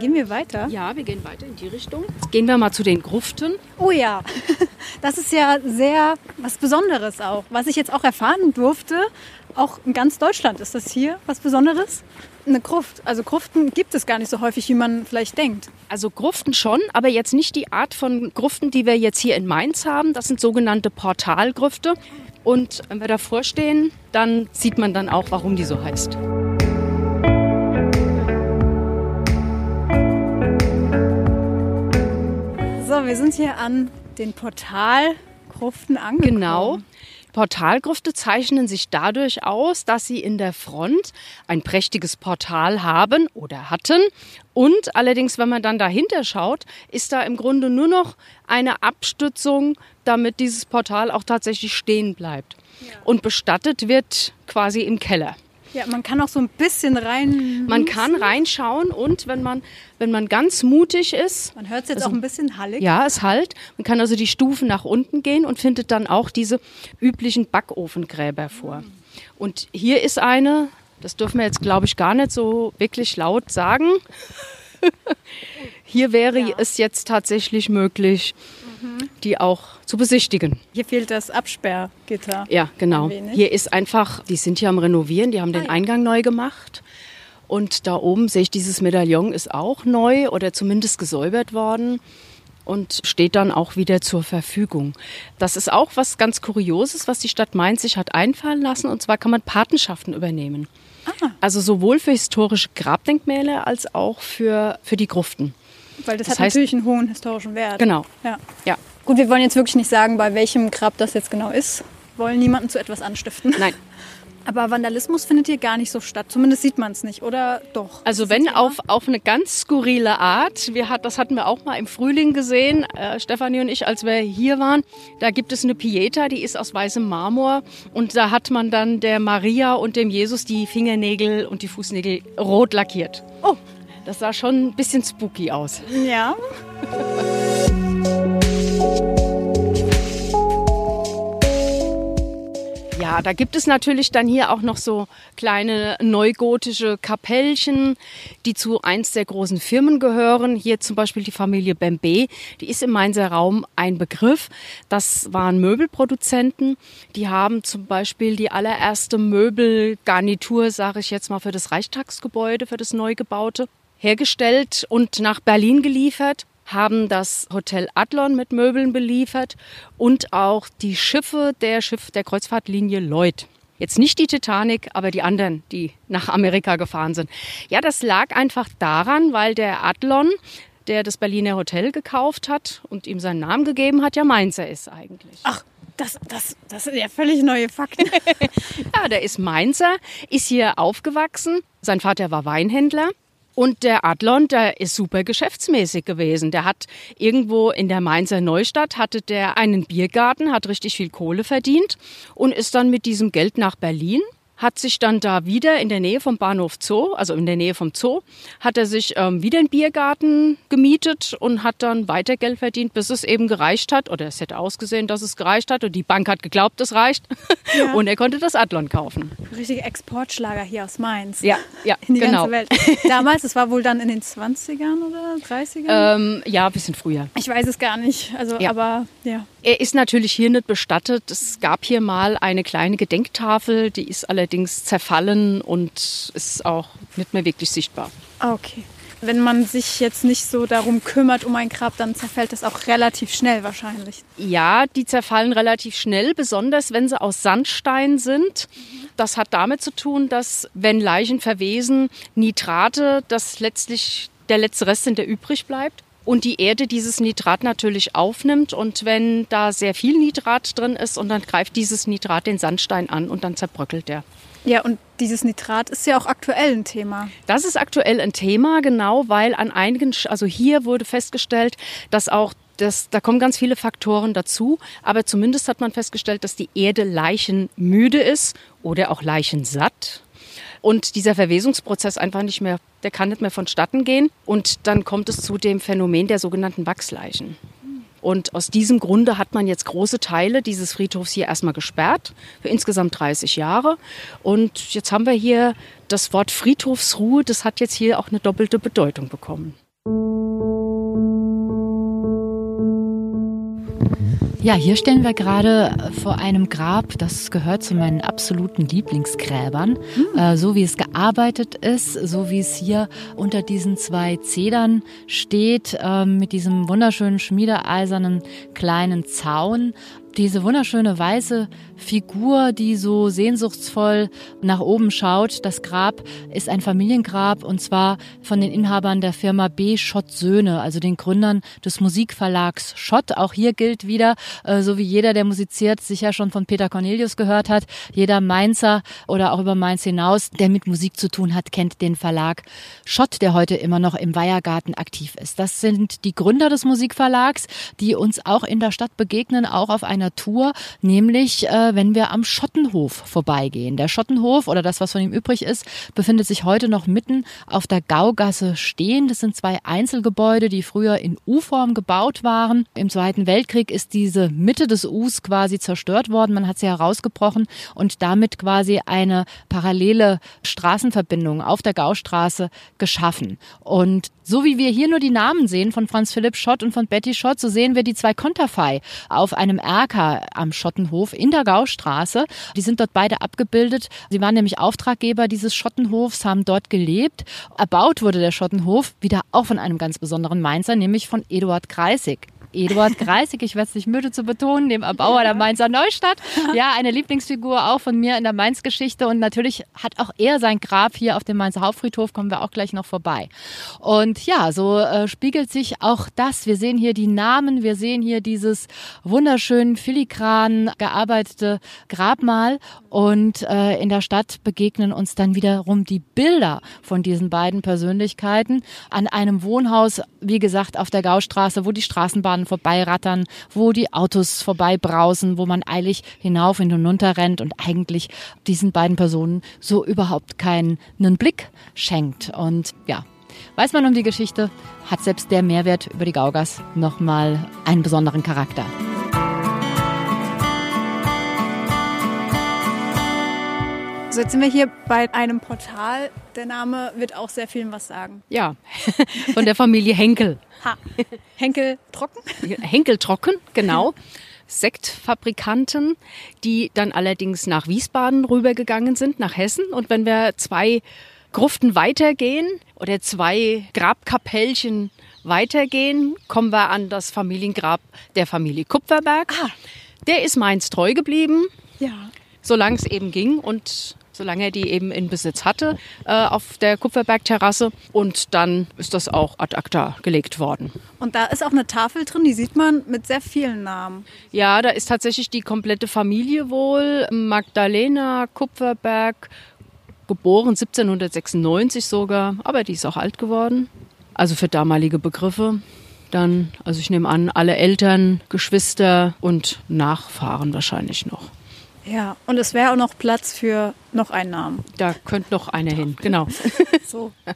Gehen wir weiter? Ja, wir gehen weiter in die Richtung. Gehen wir mal zu den Gruften. Oh ja, das ist ja sehr was Besonderes auch. Was ich jetzt auch erfahren durfte, auch in ganz Deutschland ist das hier was Besonderes. Eine Gruft. Also Gruften gibt es gar nicht so häufig, wie man vielleicht denkt. Also Gruften schon, aber jetzt nicht die Art von Gruften, die wir jetzt hier in Mainz haben. Das sind sogenannte Portalgrüfte. Und wenn wir davor stehen, dann sieht man dann auch, warum die so heißt. So, wir sind hier an den Portalgruften angekommen. Genau. Portalgrufte zeichnen sich dadurch aus, dass sie in der Front ein prächtiges Portal haben oder hatten. Und allerdings, wenn man dann dahinter schaut, ist da im Grunde nur noch eine Abstützung, damit dieses Portal auch tatsächlich stehen bleibt. Ja. Und bestattet wird quasi im Keller. Ja, man kann auch so ein bisschen rein. Man kann reinschauen und wenn man, wenn man ganz mutig ist. Man hört es jetzt also, auch ein bisschen hallig. Ja, es halt. Man kann also die Stufen nach unten gehen und findet dann auch diese üblichen Backofengräber vor. Und hier ist eine, das dürfen wir jetzt, glaube ich, gar nicht so wirklich laut sagen. hier wäre ja. es jetzt tatsächlich möglich, mhm. die auch zu besichtigen. Hier fehlt das Absperrgitter. Ja, genau. Hier ist einfach, die sind hier am Renovieren, die haben den ah, ja. Eingang neu gemacht. Und da oben sehe ich, dieses Medaillon ist auch neu oder zumindest gesäubert worden und steht dann auch wieder zur Verfügung. Das ist auch was ganz Kurioses, was die Stadt Mainz sich hat einfallen lassen. Und zwar kann man Patenschaften übernehmen. Ah. Also sowohl für historische Grabdenkmäler als auch für, für die Gruften. Weil das, das hat heißt, natürlich einen hohen historischen Wert. Genau. Ja. ja. Gut, wir wollen jetzt wirklich nicht sagen, bei welchem Grab das jetzt genau ist. Wir wollen niemanden zu etwas anstiften. Nein. Aber Vandalismus findet hier gar nicht so statt. Zumindest sieht man es nicht, oder doch? Also wenn auf, auf eine ganz skurrile Art. Wir hat, das hatten wir auch mal im Frühling gesehen, äh, Stefanie und ich, als wir hier waren. Da gibt es eine Pieta, die ist aus weißem Marmor. Und da hat man dann der Maria und dem Jesus die Fingernägel und die Fußnägel rot lackiert. Oh, das sah schon ein bisschen spooky aus. Ja. Ja, da gibt es natürlich dann hier auch noch so kleine neugotische Kapellchen, die zu eins der großen Firmen gehören. Hier zum Beispiel die Familie Bembe, die ist im Mainzer Raum ein Begriff. Das waren Möbelproduzenten. Die haben zum Beispiel die allererste Möbelgarnitur, sage ich jetzt mal, für das Reichstagsgebäude, für das neu gebaute hergestellt und nach Berlin geliefert haben das Hotel Adlon mit Möbeln beliefert und auch die Schiffe der Schiff der Kreuzfahrtlinie Lloyd. Jetzt nicht die Titanic, aber die anderen, die nach Amerika gefahren sind. Ja, das lag einfach daran, weil der Adlon, der das Berliner Hotel gekauft hat und ihm seinen Namen gegeben hat, ja Mainzer ist eigentlich. Ach, das, das, das sind ja völlig neue Fakten. ja, der ist Mainzer, ist hier aufgewachsen. Sein Vater war Weinhändler und der Adlon, der ist super geschäftsmäßig gewesen. Der hat irgendwo in der Mainzer Neustadt hatte der einen Biergarten, hat richtig viel Kohle verdient und ist dann mit diesem Geld nach Berlin hat sich dann da wieder in der Nähe vom Bahnhof Zoo, also in der Nähe vom Zoo, hat er sich ähm, wieder einen Biergarten gemietet und hat dann weiter Geld verdient, bis es eben gereicht hat. Oder es hätte ausgesehen, dass es gereicht hat und die Bank hat geglaubt, es reicht. Ja. Und er konnte das Adlon kaufen. Richtige Exportschlager hier aus Mainz. Ja, ja, in die genau. ganze Welt. Damals, das war wohl dann in den 20ern oder 30ern? Ähm, ja, ein bisschen früher. Ich weiß es gar nicht. Also, ja. aber ja. Er ist natürlich hier nicht bestattet. Es gab hier mal eine kleine Gedenktafel, die ist allerdings zerfallen und ist auch nicht mehr wirklich sichtbar. Okay. Wenn man sich jetzt nicht so darum kümmert um ein Grab, dann zerfällt das auch relativ schnell wahrscheinlich. Ja, die zerfallen relativ schnell, besonders wenn sie aus Sandstein sind. Das hat damit zu tun, dass wenn Leichen verwesen, Nitrate, das letztlich der letzte Rest sind, der übrig bleibt und die Erde dieses Nitrat natürlich aufnimmt. Und wenn da sehr viel Nitrat drin ist und dann greift dieses Nitrat den Sandstein an und dann zerbröckelt der. Ja, und dieses Nitrat ist ja auch aktuell ein Thema. Das ist aktuell ein Thema, genau, weil an einigen, also hier wurde festgestellt, dass auch das, da kommen ganz viele Faktoren dazu, aber zumindest hat man festgestellt, dass die Erde leichenmüde ist oder auch leichensatt und dieser Verwesungsprozess einfach nicht mehr, der kann nicht mehr vonstatten gehen. Und dann kommt es zu dem Phänomen der sogenannten Wachsleichen. Und aus diesem Grunde hat man jetzt große Teile dieses Friedhofs hier erstmal gesperrt, für insgesamt 30 Jahre. Und jetzt haben wir hier das Wort Friedhofsruhe, das hat jetzt hier auch eine doppelte Bedeutung bekommen. Ja, hier stellen wir gerade vor einem Grab, das gehört zu meinen absoluten Lieblingsgräbern. Mhm. Äh, so wie es gearbeitet ist, so wie es hier unter diesen zwei Zedern steht, äh, mit diesem wunderschönen schmiedeeisernen kleinen Zaun diese wunderschöne weiße Figur, die so sehnsuchtsvoll nach oben schaut. Das Grab ist ein Familiengrab und zwar von den Inhabern der Firma B. Schott Söhne, also den Gründern des Musikverlags Schott. Auch hier gilt wieder, äh, so wie jeder, der musiziert, sicher schon von Peter Cornelius gehört hat. Jeder Mainzer oder auch über Mainz hinaus, der mit Musik zu tun hat, kennt den Verlag Schott, der heute immer noch im Weihergarten aktiv ist. Das sind die Gründer des Musikverlags, die uns auch in der Stadt begegnen, auch auf einer Tour, nämlich äh, wir, wenn wir am Schottenhof vorbeigehen. Der Schottenhof oder das, was von ihm übrig ist, befindet sich heute noch mitten auf der Gaugasse stehen. Das sind zwei Einzelgebäude, die früher in U-Form gebaut waren. Im Zweiten Weltkrieg ist diese Mitte des Us quasi zerstört worden. Man hat sie herausgebrochen und damit quasi eine parallele Straßenverbindung auf der Gaustraße geschaffen. Und so wie wir hier nur die Namen sehen von Franz Philipp Schott und von Betty Schott, so sehen wir die zwei Konterfei auf einem Erker am Schottenhof in der Gaustraße. Die sind dort beide abgebildet. Sie waren nämlich Auftraggeber dieses Schottenhofs, haben dort gelebt. Erbaut wurde der Schottenhof wieder auch von einem ganz besonderen Mainzer, nämlich von Eduard Kreisig. Eduard Greisig, ich werde es nicht müde zu betonen, dem Erbauer der Mainzer Neustadt. Ja, eine Lieblingsfigur auch von mir in der Mainz-Geschichte und natürlich hat auch er sein Grab hier auf dem Mainzer Hauptfriedhof, kommen wir auch gleich noch vorbei. Und ja, so äh, spiegelt sich auch das. Wir sehen hier die Namen, wir sehen hier dieses wunderschön filigran gearbeitete Grabmal und äh, in der Stadt begegnen uns dann wiederum die Bilder von diesen beiden Persönlichkeiten an einem Wohnhaus, wie gesagt, auf der Gaustraße, wo die Straßenbahn Autobahnen vorbeirattern, wo die Autos vorbeibrausen, wo man eilig hinauf und hinunter rennt und eigentlich diesen beiden Personen so überhaupt keinen Blick schenkt. Und ja, weiß man um die Geschichte, hat selbst der Mehrwert über die Gaugas nochmal einen besonderen Charakter. So, jetzt sind wir hier bei einem Portal. Der Name wird auch sehr vielen was sagen. Ja, von der Familie Henkel. Ha. Henkel Trocken? Henkel Trocken, genau. Sektfabrikanten, die dann allerdings nach Wiesbaden rübergegangen sind, nach Hessen. Und wenn wir zwei Gruften weitergehen oder zwei Grabkapellchen weitergehen, kommen wir an das Familiengrab der Familie Kupferberg. Ah. Der ist Mainz treu geblieben. Ja. Solange es eben ging und solange er die eben in Besitz hatte äh, auf der Kupferbergterrasse. Und dann ist das auch ad acta gelegt worden. Und da ist auch eine Tafel drin, die sieht man mit sehr vielen Namen. Ja, da ist tatsächlich die komplette Familie wohl. Magdalena Kupferberg, geboren 1796 sogar, aber die ist auch alt geworden. Also für damalige Begriffe. Dann, also ich nehme an, alle Eltern, Geschwister und Nachfahren wahrscheinlich noch. Ja, und es wäre auch noch Platz für noch einen Namen. Da könnte noch einer hin, genau. so.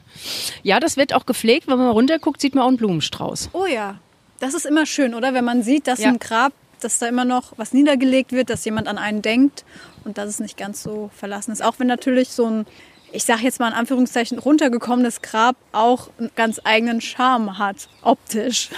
Ja, das wird auch gepflegt. Wenn man runterguckt, sieht man auch einen Blumenstrauß. Oh ja, das ist immer schön, oder? Wenn man sieht, dass ja. im Grab, dass da immer noch was niedergelegt wird, dass jemand an einen denkt und dass es nicht ganz so verlassen ist. Auch wenn natürlich so ein, ich sage jetzt mal in Anführungszeichen, runtergekommenes Grab auch einen ganz eigenen Charme hat, optisch.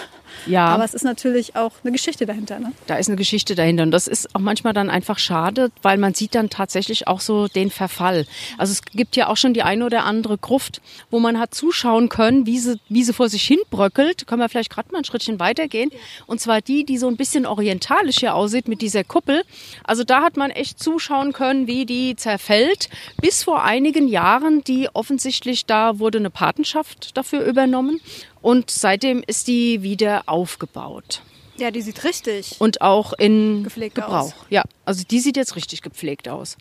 Ja. Aber es ist natürlich auch eine Geschichte dahinter. Ne? Da ist eine Geschichte dahinter. Und das ist auch manchmal dann einfach schade, weil man sieht dann tatsächlich auch so den Verfall. Also es gibt ja auch schon die eine oder andere Gruft, wo man hat zuschauen können, wie sie, wie sie vor sich hin bröckelt. Können wir vielleicht gerade mal ein Schrittchen weitergehen. Und zwar die, die so ein bisschen orientalisch hier aussieht mit dieser Kuppel. Also da hat man echt zuschauen können, wie die zerfällt. Bis vor einigen Jahren, die offensichtlich, da wurde eine Patenschaft dafür übernommen. Und seitdem ist die wieder aufgebaut. Ja, die sieht richtig. Und auch in gepflegt Gebrauch. Aus. Ja, also die sieht jetzt richtig gepflegt aus.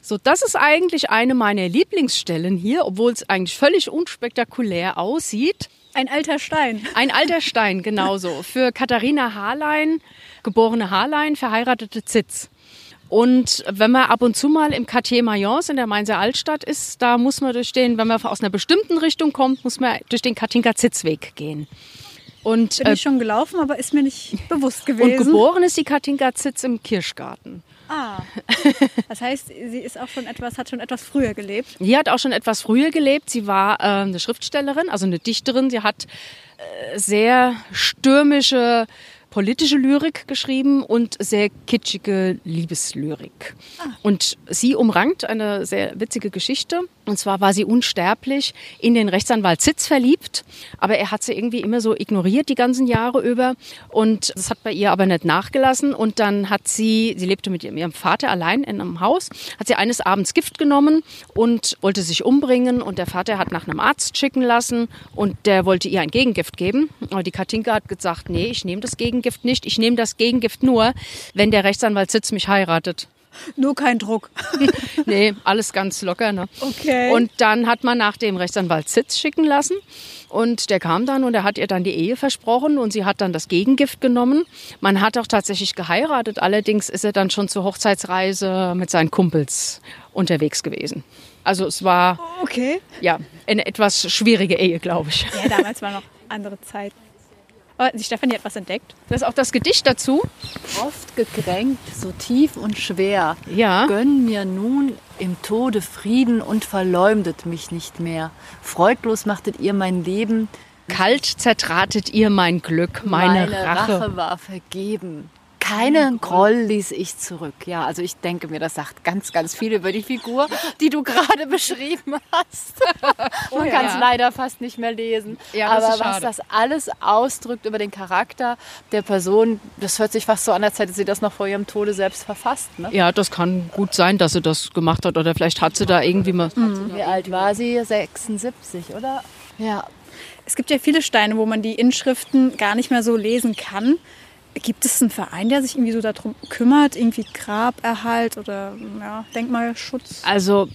So, das ist eigentlich eine meiner Lieblingsstellen hier, obwohl es eigentlich völlig unspektakulär aussieht. Ein alter Stein. Ein alter Stein, genauso. Für Katharina Harlein, geborene Harlein, verheiratete Zitz. Und wenn man ab und zu mal im Quartier Mayence in der Mainzer Altstadt ist, da muss man durch den, wenn man aus einer bestimmten Richtung kommt, muss man durch den Katinka-Zitzweg gehen. Und, Bin äh, ich schon gelaufen, aber ist mir nicht bewusst gewesen. Und geboren ist die Katinka Zitz im Kirschgarten. Ah, das heißt, sie ist auch schon etwas, hat schon etwas früher gelebt. Sie hat auch schon etwas früher gelebt. Sie war äh, eine Schriftstellerin, also eine Dichterin. Sie hat äh, sehr stürmische politische Lyrik geschrieben und sehr kitschige Liebeslyrik. Ah. Und sie umrankt eine sehr witzige Geschichte. Und zwar war sie unsterblich in den Rechtsanwalt Sitz verliebt, aber er hat sie irgendwie immer so ignoriert die ganzen Jahre über. Und das hat bei ihr aber nicht nachgelassen. Und dann hat sie, sie lebte mit ihrem Vater allein in einem Haus, hat sie eines Abends Gift genommen und wollte sich umbringen. Und der Vater hat nach einem Arzt schicken lassen und der wollte ihr ein Gegengift geben. Aber die Katinka hat gesagt, nee, ich nehme das Gegengift nicht. Ich nehme das Gegengift nur, wenn der Rechtsanwalt Sitz mich heiratet. Nur kein Druck. nee, alles ganz locker. Ne? Okay. Und dann hat man nach dem Rechtsanwalt Sitz schicken lassen. Und der kam dann und er hat ihr dann die Ehe versprochen und sie hat dann das Gegengift genommen. Man hat auch tatsächlich geheiratet. Allerdings ist er dann schon zur Hochzeitsreise mit seinen Kumpels unterwegs gewesen. Also es war okay. ja eine etwas schwierige Ehe, glaube ich. Ja, damals war noch andere Zeit. Oh, die Stefanie hat was entdeckt. Das ist auch das Gedicht dazu. Oft gekränkt, so tief und schwer. Ja. Gönn mir nun im Tode Frieden und verleumdet mich nicht mehr. Freudlos machtet ihr mein Leben. Kalt zertratet ihr mein Glück, meine, Meine Rache. Rache war vergeben. Keinen Groll ließ ich zurück. Ja, also ich denke mir, das sagt ganz, ganz viel über die Figur, die du gerade beschrieben hast. Man kann es ja. leider fast nicht mehr lesen. Ja, Aber was das alles ausdrückt über den Charakter der Person, das hört sich fast so an, als hätte sie das noch vor ihrem Tode selbst verfasst. Ne? Ja, das kann gut sein, dass sie das gemacht hat oder vielleicht hat sie da irgendwie mal. Wie alt war sie? 76, oder? Ja. Es gibt ja viele Steine, wo man die Inschriften gar nicht mehr so lesen kann. Gibt es einen Verein, der sich irgendwie so darum kümmert, irgendwie Graberhalt oder ja, Denkmalschutz? Also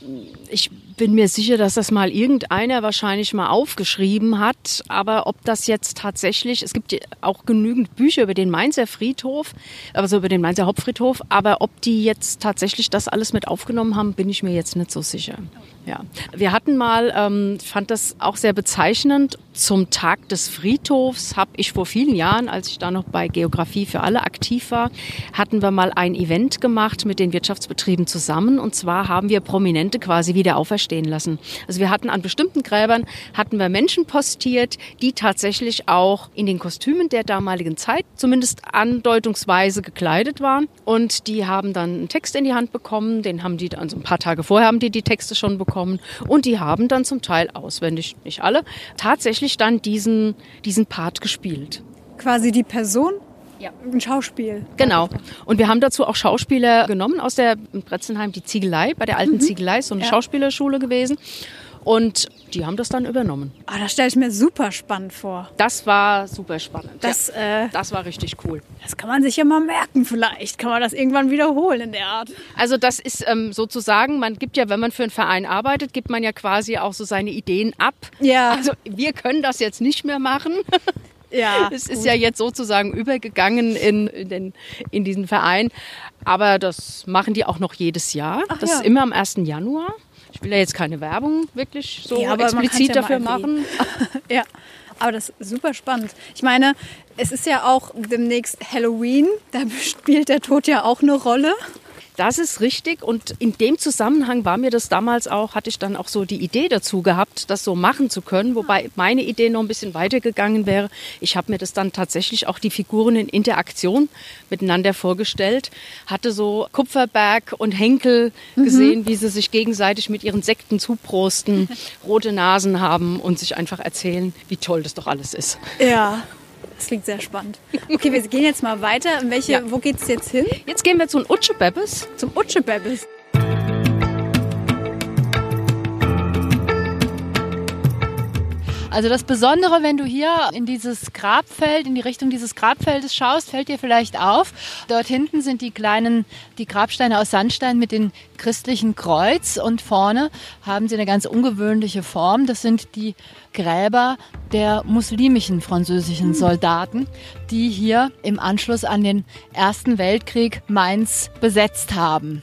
ich bin mir sicher, dass das mal irgendeiner wahrscheinlich mal aufgeschrieben hat. Aber ob das jetzt tatsächlich, es gibt auch genügend Bücher über den Mainzer Friedhof, also über den Mainzer Hauptfriedhof, aber ob die jetzt tatsächlich das alles mit aufgenommen haben, bin ich mir jetzt nicht so sicher. Ja, wir hatten mal, ähm, fand das auch sehr bezeichnend, zum Tag des Friedhofs habe ich vor vielen Jahren, als ich da noch bei Geografie für alle aktiv war, hatten wir mal ein Event gemacht mit den Wirtschaftsbetrieben zusammen. Und zwar haben wir Prominente quasi wieder auferstehen lassen. Also wir hatten an bestimmten Gräbern, hatten wir Menschen postiert, die tatsächlich auch in den Kostümen der damaligen Zeit zumindest andeutungsweise gekleidet waren. Und die haben dann einen Text in die Hand bekommen, den haben die, also ein paar Tage vorher haben die die Texte schon bekommen. Und die haben dann zum Teil auswendig, nicht alle, tatsächlich dann diesen, diesen Part gespielt. Quasi die Person? Ja. Ein Schauspiel. Genau. Und wir haben dazu auch Schauspieler genommen aus der Bretzenheim, die Ziegelei, bei der alten Ziegelei, ist so eine Ja. Schauspielerschule gewesen. Und die haben das dann übernommen. Ah, das stelle ich mir super spannend vor. Das war super spannend. Das, ja. äh, das war richtig cool. das kann man sich ja mal merken vielleicht. Kann man das irgendwann wiederholen in der Art. Also das ist ähm, sozusagen, man gibt ja, wenn man für einen Verein arbeitet, gibt man ja quasi auch so seine Ideen ab. Ja. Also wir können das jetzt nicht mehr machen. Ja. Es ist ja jetzt sozusagen übergegangen in, in, den, in diesen Verein. Aber das machen die auch noch jedes Jahr. das ja. ist immer am 1. Januar. Ich will ja jetzt keine Werbung wirklich so Ja, explizit ja dafür machen. Ja, aber das ist super spannend. Ich meine, es ist ja auch demnächst Halloween. Da spielt der Tod ja auch eine Rolle. Das ist richtig und in dem Zusammenhang war mir das damals auch, hatte ich dann auch so die Idee dazu gehabt, das so machen zu können, wobei meine Idee noch ein bisschen weitergegangen wäre. Ich habe mir das dann tatsächlich auch die Figuren in Interaktion miteinander vorgestellt, hatte so Kupferberg und Henkel gesehen, wie sie sich gegenseitig mit ihren Sekten zuprosten, rote Nasen haben und sich einfach erzählen, wie toll das doch alles ist. Ja, das klingt sehr spannend. Okay, wir gehen jetzt mal weiter. Welche, Ja. Wo geht's jetzt hin? Jetzt gehen wir zu den Utschebebbes. Zum Utschebebels. Also das Besondere, wenn du hier in dieses Grabfeld, in die Richtung dieses Grabfeldes schaust, fällt dir vielleicht auf. Dort hinten sind die kleinen, die Grabsteine aus Sandstein mit dem christlichen Kreuz und vorne haben sie eine ganz ungewöhnliche Form. Das sind die Gräber der muslimischen französischen Soldaten, die hier im Anschluss an den Ersten Weltkrieg Mainz besetzt haben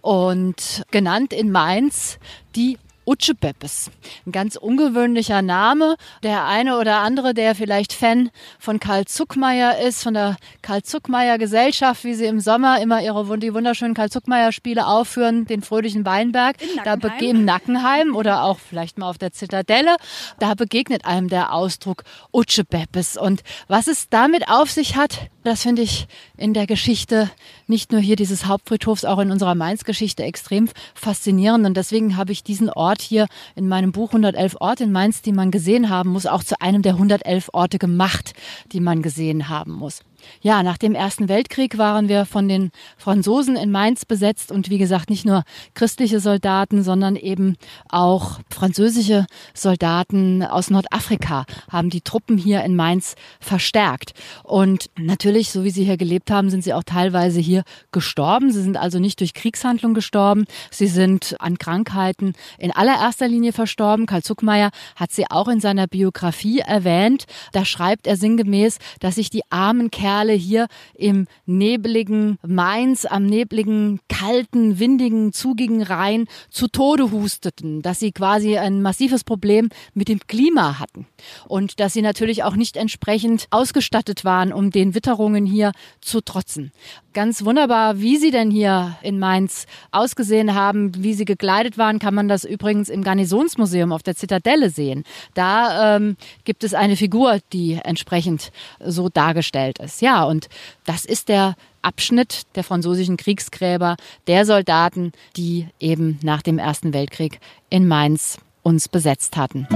und genannt in Mainz die Utschebeppes. Ein ganz ungewöhnlicher Name. Der eine oder andere, der vielleicht Fan von Karl Zuckmeier ist, von der Karl Zuckmeier Gesellschaft, wie sie im Sommer immer ihre die wunderschönen Karl Zuckmeier Spiele aufführen, den fröhlichen Weinberg, da im Nackenheim oder auch vielleicht mal auf der Zitadelle, da begegnet einem der Ausdruck Utschebeppes. Und was es damit auf sich hat, das finde ich in der Geschichte, nicht nur hier dieses Hauptfriedhofs, auch in unserer Mainz-Geschichte extrem faszinierend. Und deswegen habe ich diesen Ort hier in meinem Buch 111 Orte in Mainz, die man gesehen haben muss, auch zu einem der 111 Orte gemacht, die man gesehen haben muss. Ja, nach dem Ersten Weltkrieg waren wir von den Franzosen in Mainz besetzt und wie gesagt nicht nur christliche Soldaten, sondern eben auch französische Soldaten aus Nordafrika haben die Truppen hier in Mainz verstärkt. Und natürlich, so wie sie hier gelebt haben, sind sie auch teilweise hier gestorben. Sie sind also nicht durch Kriegshandlung gestorben. Sie sind an Krankheiten in allererster Linie verstorben. Karl Zuckmeier hat sie auch in seiner Biografie erwähnt. Da schreibt er sinngemäß, dass sich die armen Kerle hier im nebligen Mainz, am nebligen, kalten, windigen, zugigen Rhein zu Tode husteten, dass sie quasi ein massives Problem mit dem Klima hatten und dass sie natürlich auch nicht entsprechend ausgestattet waren, um den Witterungen hier zu trotzen. Ganz wunderbar, wie sie denn hier in Mainz ausgesehen haben, wie sie gekleidet waren, kann man das übrigens im Garnisonsmuseum auf der Zitadelle sehen. Da ähm, gibt es eine Figur, die entsprechend so dargestellt ist. Ja, und das ist der Abschnitt der französischen Kriegsgräber, der Soldaten, die eben nach dem Ersten Weltkrieg in Mainz uns besetzt hatten.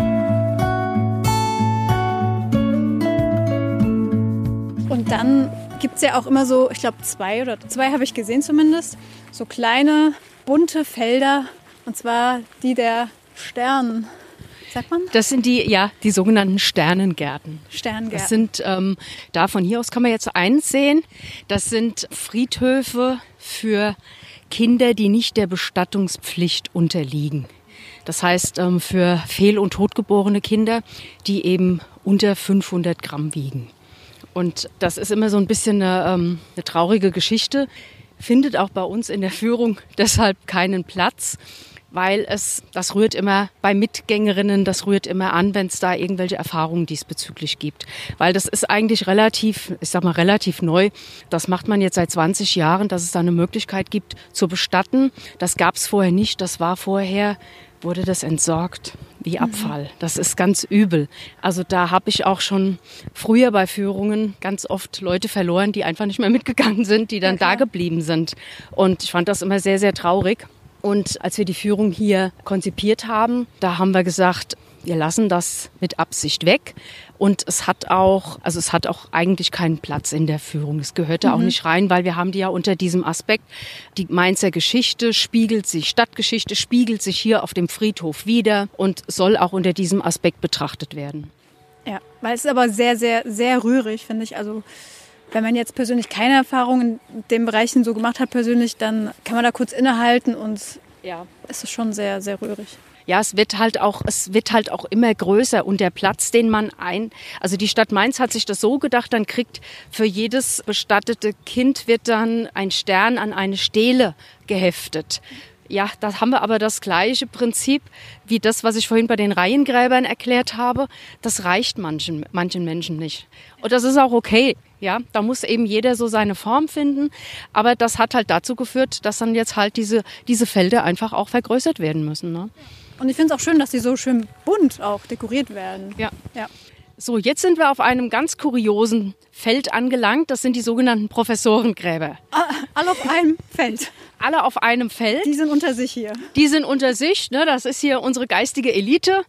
Und dann gibt es ja auch immer so, ich glaube zwei oder zwei habe ich gesehen zumindest, so kleine bunte Felder. Und zwar die der Stern. Sagt man? Das sind die, ja, die sogenannten Sternengärten. Sterngärten. Das sind, ähm, da von hier aus kann man jetzt eins sehen. Das sind Friedhöfe für Kinder, die nicht der Bestattungspflicht unterliegen. Das heißt, ähm, für fehl- und totgeborene Kinder, die eben unter 500 Gramm wiegen. Und das ist immer so ein bisschen eine, ähm, eine traurige Geschichte, findet auch bei uns in der Führung deshalb keinen Platz, weil es, das rührt immer bei Mitgängerinnen, das rührt immer an, wenn es da irgendwelche Erfahrungen diesbezüglich gibt. Weil das ist eigentlich relativ, ich sag mal relativ neu. Das macht man jetzt seit 20 Jahren, dass es da eine Möglichkeit gibt zu bestatten. Das gab es vorher nicht. Das war vorher wurde das entsorgt wie Abfall. Das ist ganz übel. Also da habe ich auch schon früher bei Führungen ganz oft Leute verloren, die einfach nicht mehr mitgegangen sind, die dann ja, da geblieben sind. Und ich fand das immer sehr, sehr traurig. Und als wir die Führung hier konzipiert haben, da haben wir gesagt, wir lassen das mit Absicht weg. Und es hat auch, also es hat auch eigentlich keinen Platz in der Führung. Es gehörte mhm. auch nicht rein, weil wir haben die ja unter diesem Aspekt, die Mainzer Geschichte spiegelt sich, Stadtgeschichte spiegelt sich hier auf dem Friedhof wieder und soll auch unter diesem Aspekt betrachtet werden. Ja, weil es ist aber sehr, sehr, sehr rührig, finde ich. Also wenn man jetzt persönlich keine Erfahrung in den Bereichen so gemacht hat persönlich, dann kann man da kurz innehalten und ja. es ist schon sehr, sehr rührig ja, es wird halt auch, es wird halt auch immer größer und der Platz, den man ein, also die Stadt Mainz hat sich das so gedacht, dann kriegt für jedes bestattete Kind wird dann ein Stern an eine Stele geheftet. Ja, da haben wir aber das gleiche Prinzip wie das, was ich vorhin bei den Reihengräbern erklärt habe. Das reicht manchen, manchen Menschen nicht. Und das ist auch okay. Ja, da muss eben jeder so seine Form finden. Aber das hat halt dazu geführt, dass dann jetzt halt diese, diese Felder einfach auch vergrößert werden müssen. Ne? Und ich finde es auch schön, dass sie so schön bunt auch dekoriert werden. Ja. ja. So, jetzt sind wir auf einem ganz kuriosen Feld angelangt. Das sind die sogenannten Professorengräber. Ah, alle auf einem Feld. Alle auf einem Feld. Die sind unter sich hier. Die sind unter sich. Ne? Das ist hier unsere geistige Elite.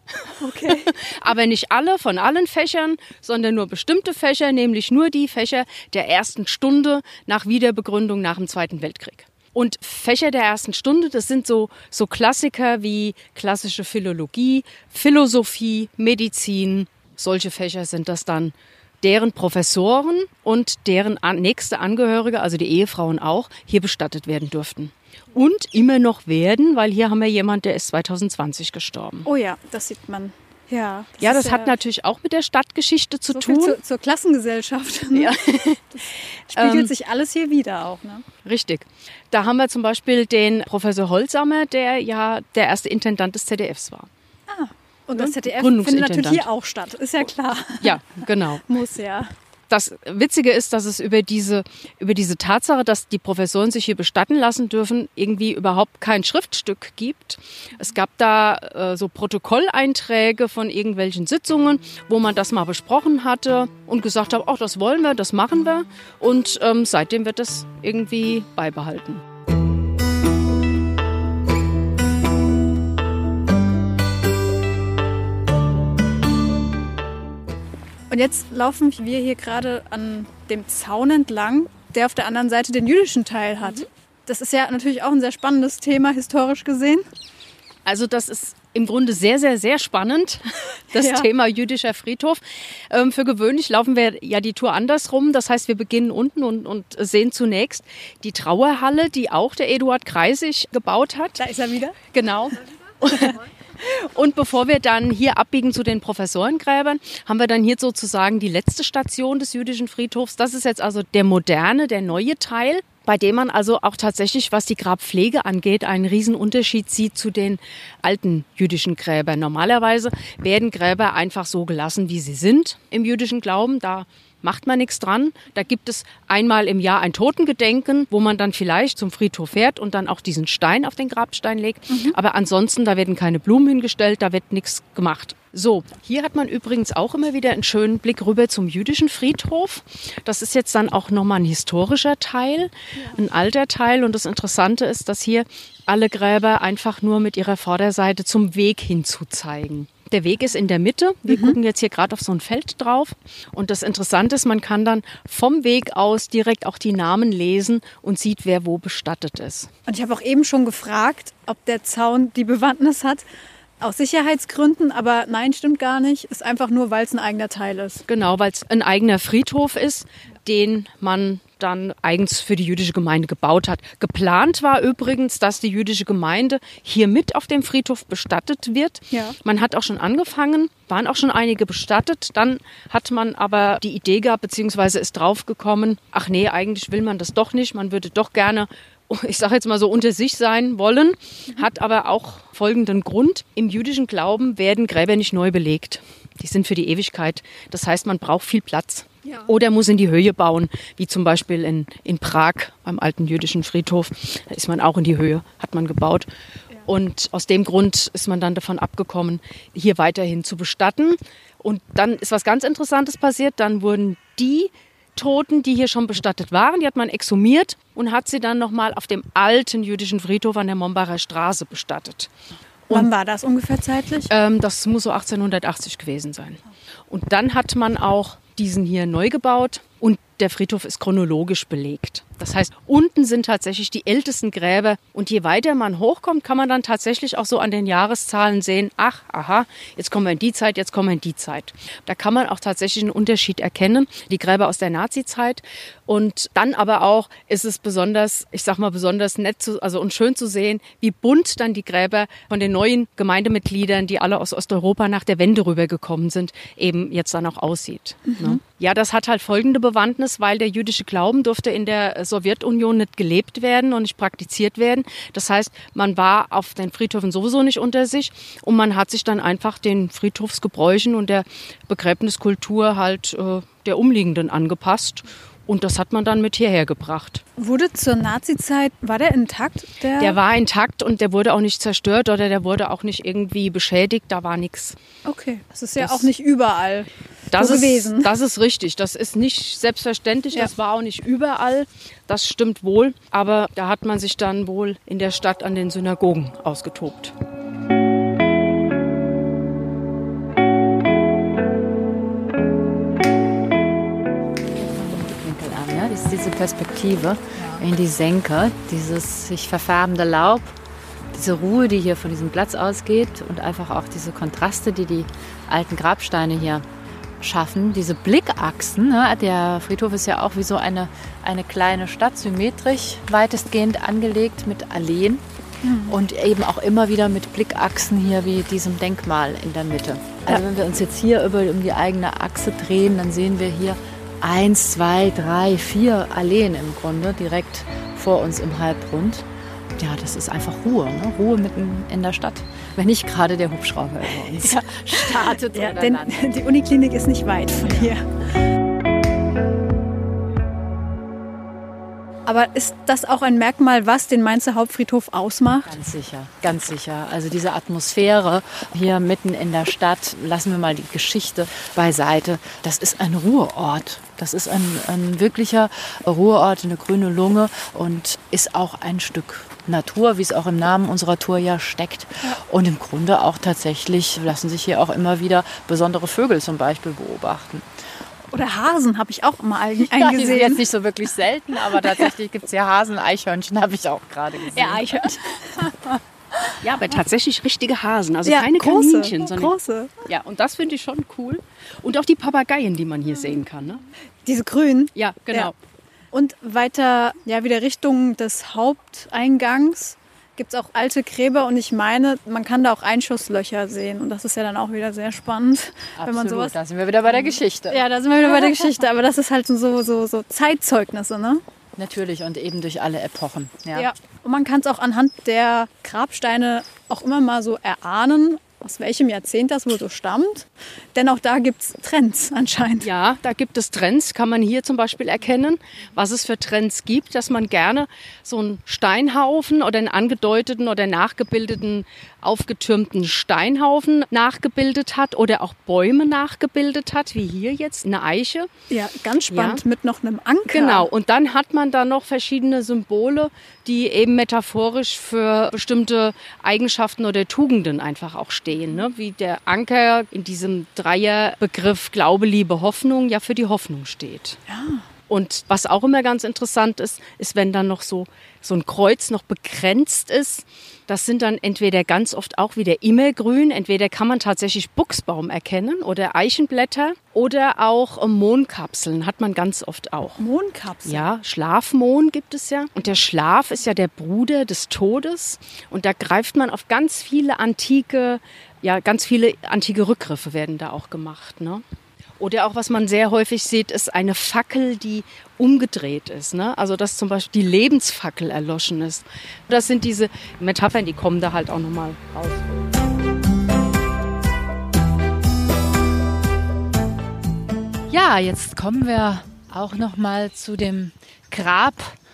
Okay. Aber nicht alle von allen Fächern, sondern nur bestimmte Fächer, nämlich nur die Fächer der ersten Stunde nach Wiederbegründung nach dem Zweiten Weltkrieg. Und Fächer der ersten Stunde, das sind so, so Klassiker wie klassische Philologie, Philosophie, Medizin. Solche Fächer sind das dann deren Professoren und deren nächste Angehörige, also die Ehefrauen auch, hier bestattet werden durften. Und immer noch werden, weil hier haben wir jemand, der ist 2020 gestorben. Oh ja, das sieht man. Ja, das, ja, das hat natürlich auch mit der Stadtgeschichte zu so tun. Zu, zur Klassengesellschaft. Ne? Ja. Das spiegelt ähm, sich alles hier wieder auch. Ne? Richtig. Da haben wir zum Beispiel den Professor Holzamer, der ja der erste Intendant des ZDFs war. Und das ZDF findet natürlich hier auch statt, ist ja klar. Ja, genau. Muss ja das Witzige ist, dass es über diese, über diese Tatsache, dass die Professoren sich hier bestatten lassen dürfen, irgendwie überhaupt kein Schriftstück gibt. Es gab da äh, so Protokolleinträge von irgendwelchen Sitzungen, wo man das mal besprochen hatte und gesagt hat, ach, das wollen wir, das machen wir. Und ähm, seitdem wird das irgendwie beibehalten. Und jetzt laufen wir hier gerade an dem Zaun entlang, der auf der anderen Seite den jüdischen Teil hat. Mhm. Das ist ja natürlich auch ein sehr spannendes Thema, historisch gesehen. Also das ist im Grunde sehr, sehr, sehr spannend, das ja. Thema jüdischer Friedhof. Ähm, für gewöhnlich laufen wir ja die Tour andersrum. Das heißt, wir beginnen unten und, und sehen zunächst die Trauerhalle, die auch der Eduard Kreisig gebaut hat. Da ist er wieder. Genau. Und bevor wir dann hier abbiegen zu den Professorengräbern, haben wir dann hier sozusagen die letzte Station des jüdischen Friedhofs. Das ist jetzt also der moderne, der neue Teil bei dem man also auch tatsächlich, was die Grabpflege angeht, einen Riesenunterschied sieht zu den alten jüdischen Gräbern. Normalerweise werden Gräber einfach so gelassen, wie sie sind im jüdischen Glauben. Da macht man nichts dran. Da gibt es einmal im Jahr ein Totengedenken, wo man dann vielleicht zum Friedhof fährt und dann auch diesen Stein auf den Grabstein legt. Mhm. Aber ansonsten, da werden keine Blumen hingestellt, da wird nichts gemacht. So, hier hat man übrigens auch immer wieder einen schönen Blick rüber zum jüdischen Friedhof. Das ist jetzt dann auch nochmal ein historischer Teil, ein alter Teil. Und das Interessante ist, dass hier alle Gräber einfach nur mit ihrer Vorderseite zum Weg hinzuzeigen. Der Weg ist in der Mitte. Wir mhm. gucken jetzt hier gerade auf so ein Feld drauf. Und das Interessante ist, man kann dann vom Weg aus direkt auch die Namen lesen und sieht, wer wo bestattet ist. Und ich habe auch eben schon gefragt, ob der Zaun die Bewandtnis hat. Aus Sicherheitsgründen, aber nein, stimmt gar nicht. Ist einfach nur, weil es ein eigener Teil ist. Genau, weil es ein eigener Friedhof ist, den man dann eigens für die jüdische Gemeinde gebaut hat. Geplant war übrigens, dass die jüdische Gemeinde hier mit auf dem Friedhof bestattet wird. Ja. Man hat auch schon angefangen, waren auch schon einige bestattet. Dann hat man aber die Idee gehabt, beziehungsweise ist draufgekommen, ach nee, eigentlich will man das doch nicht. Man würde doch gerne ich sage jetzt mal so, unter sich sein wollen, hat aber auch folgenden Grund. Im jüdischen Glauben werden Gräber nicht neu belegt. Die sind für die Ewigkeit. Das heißt, man braucht viel Platz. Ja. Oder muss in die Höhe bauen, wie zum Beispiel in, in Prag beim alten jüdischen Friedhof. Da ist man auch in die Höhe, hat man gebaut. Und aus dem Grund ist man dann davon abgekommen, hier weiterhin zu bestatten. Und dann ist was ganz Interessantes passiert. Dann wurden die Toten, die hier schon bestattet waren, die hat man exhumiert und hat sie dann nochmal auf dem alten jüdischen Friedhof an der Mombacher Straße bestattet. Und Wann war das ungefähr zeitlich? Ähm, das muss so 1880 gewesen sein. Und dann hat man auch diesen hier neu gebaut und der Friedhof ist chronologisch belegt. Das heißt, unten sind tatsächlich die ältesten Gräber und je weiter man hochkommt, kann man dann tatsächlich auch so an den Jahreszahlen sehen, ach, aha, jetzt kommen wir in die Zeit, jetzt kommen wir in die Zeit. Da kann man auch tatsächlich einen Unterschied erkennen, die Gräber aus der Nazi-Zeit und dann aber auch ist es besonders, ich sag mal besonders nett zu, also und schön zu sehen, wie bunt dann die Gräber von den neuen Gemeindemitgliedern, die alle aus Osteuropa nach der Wende rübergekommen sind, eben jetzt dann auch aussieht. Mhm. Ne? Ja, das hat halt folgende Bewandtnis, weil der jüdische Glauben durfte in der Sowjetunion nicht gelebt werden und nicht praktiziert werden. Das heißt, man war auf den Friedhöfen sowieso nicht unter sich und man hat sich dann einfach den Friedhofsgebräuchen und der Begräbniskultur halt äh, der Umliegenden angepasst. Und das hat man dann mit hierher gebracht. Wurde zur Nazi-Zeit, war der intakt? Der? der war intakt und der wurde auch nicht zerstört oder der wurde auch nicht irgendwie beschädigt, da war nichts. Okay, das ist ja das, auch nicht überall das so ist, gewesen. Das ist richtig, das ist nicht selbstverständlich, ja. das war auch nicht überall, das stimmt wohl, aber da hat man sich dann wohl in der Stadt an den Synagogen ausgetobt. Diese Perspektive in die Senke, dieses sich verfärbende Laub, diese Ruhe, die hier von diesem Platz ausgeht und einfach auch diese Kontraste, die die alten Grabsteine hier schaffen, diese Blickachsen. Ne? Der Friedhof ist ja auch wie so eine, eine kleine Stadt, symmetrisch, weitestgehend angelegt mit Alleen mhm. und eben auch immer wieder mit Blickachsen hier wie diesem Denkmal in der Mitte. Also wenn wir uns jetzt hier über um die eigene Achse drehen, dann sehen wir hier eins, zwei, drei, vier Alleen im Grunde direkt vor uns im Halbrund. Ja, das ist einfach Ruhe, ne? Ruhe mitten in der Stadt. Wenn nicht gerade der Hubschrauber über uns ja. startet. Ja, denn die Uniklinik ist nicht weit von hier. Aber ist das auch ein Merkmal, was den Mainzer Hauptfriedhof ausmacht? Ganz sicher, ganz sicher. Also diese Atmosphäre hier mitten in der Stadt, lassen wir mal die Geschichte beiseite, das ist ein Ruheort. Das ist ein, ein wirklicher Ruheort, eine grüne Lunge und ist auch ein Stück Natur, wie es auch im Namen unserer Tour ja steckt. Und im Grunde auch tatsächlich lassen sich hier auch immer wieder besondere Vögel zum Beispiel beobachten. Oder Hasen habe ich auch immer eingesehen. Ja, die sind jetzt nicht so wirklich selten, aber tatsächlich gibt es ja Hasen, Eichhörnchen habe ich auch gerade gesehen. Ja, Eichhörnchen. Ja, aber tatsächlich richtige Hasen, also Ja, keine große, Kaninchen, sondern große. Ja, und das finde ich schon cool. Und auch die Papageien, die man hier sehen kann. Ne? Diese grünen. Ja, genau. Ja. Und weiter, ja, wieder Richtung des Haupteingangs gibt es auch alte Gräber und ich meine, man kann da auch Einschusslöcher sehen und das ist ja dann auch wieder sehr spannend, wenn man sowas. da sind wir wieder bei der Geschichte. Ja, da sind wir wieder bei der Geschichte, aber das ist halt so, so, so Zeitzeugnisse, ne? Natürlich und eben durch alle Epochen. Ja. Ja. Und man kann es auch anhand der Grabsteine auch immer mal so erahnen, aus welchem Jahrzehnt das wohl so stammt. Denn auch da gibt es Trends anscheinend. Ja, da gibt es Trends, kann man hier zum Beispiel erkennen, was es für Trends gibt, dass man gerne so einen Steinhaufen oder einen angedeuteten oder nachgebildeten, aufgetürmten Steinhaufen nachgebildet hat oder auch Bäume nachgebildet hat, wie hier jetzt eine Eiche. Ja, ganz spannend Ja. mit noch einem Anker. Genau, und dann hat man da noch verschiedene Symbole, die eben metaphorisch für bestimmte Eigenschaften oder Tugenden einfach auch stehen. Ne? Wie der Anker in diesem Dreierbegriff Glaube, Liebe, Hoffnung ja für die Hoffnung steht. Und was auch immer ganz interessant ist, ist, wenn dann noch so, so ein Kreuz noch begrenzt ist. Das sind dann entweder ganz oft auch wieder immergrün. Entweder kann man tatsächlich Buchsbaum erkennen oder Eichenblätter oder auch äh, Mohnkapseln hat man ganz oft auch. Mondkapsel. Ja, Schlafmond gibt es ja. Und der Schlaf ist ja der Bruder des Todes. Und da greift man auf ganz viele antike, ja, ganz viele antike Rückgriffe werden da auch gemacht. Ne? Oder auch, was man sehr häufig sieht, ist eine Fackel, die umgedreht ist. Ne? Also, dass zum Beispiel die Lebensfackel erloschen ist. Das sind diese Metaphern, die kommen da halt auch nochmal raus. Ja, jetzt kommen wir auch noch mal zu dem Grab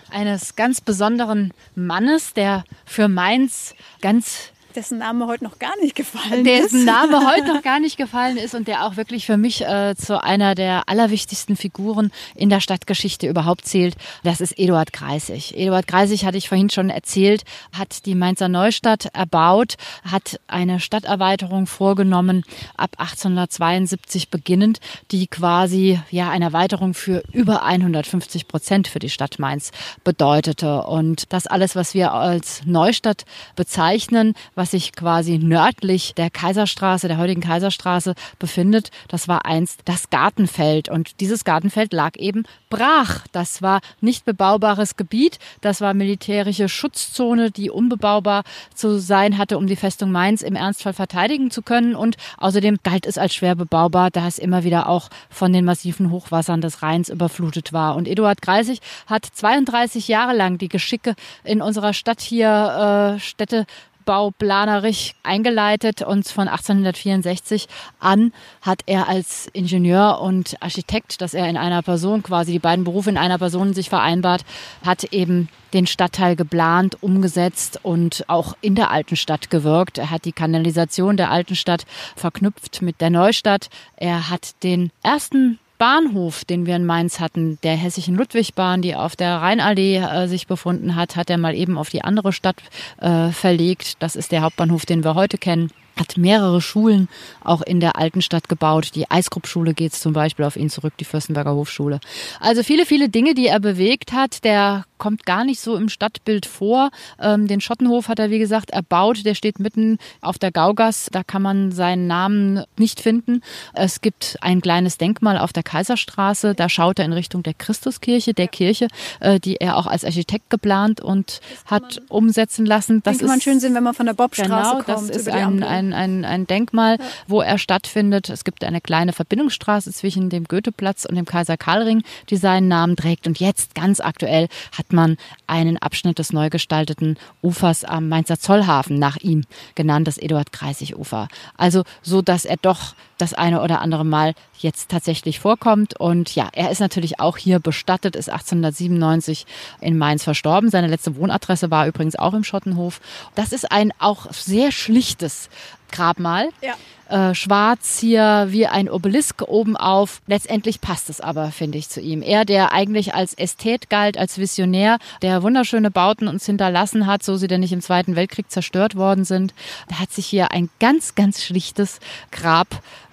eines ganz besonderen Mannes, der für Mainz ganz Dessen Name heute noch gar nicht gefallen ist. dessen Name heute noch gar nicht gefallen ist und der auch wirklich für mich äh, zu einer der allerwichtigsten Figuren in der Stadtgeschichte überhaupt zählt. Das ist Eduard Kreisig. Eduard Kreisig, hatte ich vorhin schon erzählt, hat die Mainzer Neustadt erbaut, hat eine Stadterweiterung vorgenommen ab 1872 beginnend, die quasi ja eine Erweiterung für über 150 Prozent für die Stadt Mainz bedeutete. Und das alles, was wir als Neustadt bezeichnen, was sich quasi nördlich der Kaiserstraße, der heutigen Kaiserstraße befindet, das war einst das Gartenfeld. Und dieses Gartenfeld lag eben brach. Das war nicht bebaubares Gebiet. Das war militärische Schutzzone, die unbebaubar zu sein hatte, um die Festung Mainz im Ernstfall verteidigen zu können. Und außerdem galt es als schwer bebaubar, da es immer wieder auch von den massiven Hochwassern des Rheins überflutet war. Und Eduard Greisig hat 32 Jahre lang die Geschicke in unserer Stadt hier, äh, Städte bauplanerisch eingeleitet und von 1864 an hat er als Ingenieur und Architekt, dass er in einer Person quasi die beiden Berufe in einer Person sich vereinbart, hat eben den Stadtteil geplant, umgesetzt und auch in der alten Stadt gewirkt. Er hat die Kanalisation der alten Stadt verknüpft mit der Neustadt. Er hat den ersten Bahnhof, den wir in Mainz hatten, der hessischen Ludwigbahn, die auf der Rheinallee äh, sich befunden hat, hat er mal eben auf die andere Stadt äh, verlegt. Das ist der Hauptbahnhof, den wir heute kennen hat mehrere Schulen auch in der alten Stadt gebaut. Die Eisgrupp-Schule geht zum Beispiel auf ihn zurück, die Fürstenberger Hofschule. Also viele, viele Dinge, die er bewegt hat. Der kommt gar nicht so im Stadtbild vor. Ähm, den Schottenhof hat er, wie gesagt, erbaut. Der steht mitten auf der Gaugas. Da kann man seinen Namen nicht finden. Es gibt ein kleines Denkmal auf der Kaiserstraße. Da schaut er in Richtung der Christuskirche, der Kirche, äh, die er auch als Architekt geplant und hat umsetzen lassen. Das kann man schön sehen, wenn man von der Bobstraße genau, kommt. das ist ein, ein, ein, ein Denkmal, wo er stattfindet. Es gibt eine kleine Verbindungsstraße zwischen dem Goetheplatz und dem Kaiser-Karl-Ring, die seinen Namen trägt. Und jetzt, ganz aktuell, hat man einen Abschnitt des neu gestalteten Ufers am Mainzer Zollhafen nach ihm genannt, das Eduard-Kreisig-Ufer. Also so, dass er doch das eine oder andere Mal jetzt tatsächlich vorkommt. Und ja, er ist natürlich auch hier bestattet, ist 1897 in Mainz verstorben. Seine letzte Wohnadresse war übrigens auch im Schottenhof. Das ist ein auch sehr schlichtes Grabmal. Ja. Äh, schwarz hier wie ein Obelisk oben auf. Letztendlich passt es aber, finde ich, zu ihm. Er, der eigentlich als Ästhet galt, als Visionär, der wunderschöne Bauten uns hinterlassen hat, so sie denn nicht im Zweiten Weltkrieg zerstört worden sind, hat sich hier ein ganz, ganz schlichtes Grab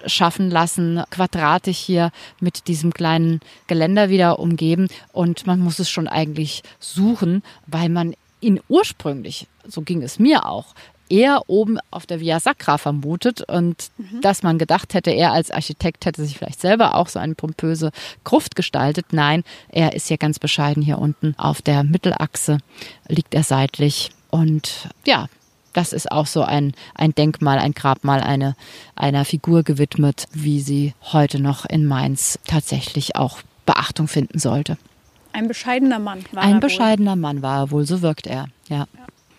schaffen lassen, quadratisch hier mit diesem kleinen Geländer wieder umgeben. Und man muss es schon eigentlich suchen, weil man ihn ursprünglich, so ging es mir auch, eher oben auf der Via Sacra vermutet und mhm. dass man gedacht hätte, er als Architekt hätte sich vielleicht selber auch so eine pompöse Gruft gestaltet. Nein, er ist hier ganz bescheiden hier unten auf der Mittelachse, liegt er seitlich und ja, das ist auch so ein, ein Denkmal, ein Grabmal eine, einer Figur gewidmet, wie sie heute noch in Mainz tatsächlich auch Beachtung finden sollte. Ein bescheidener Mann war Ein er bescheidener wohl. Mann war er wohl, so wirkt er, ja. ja.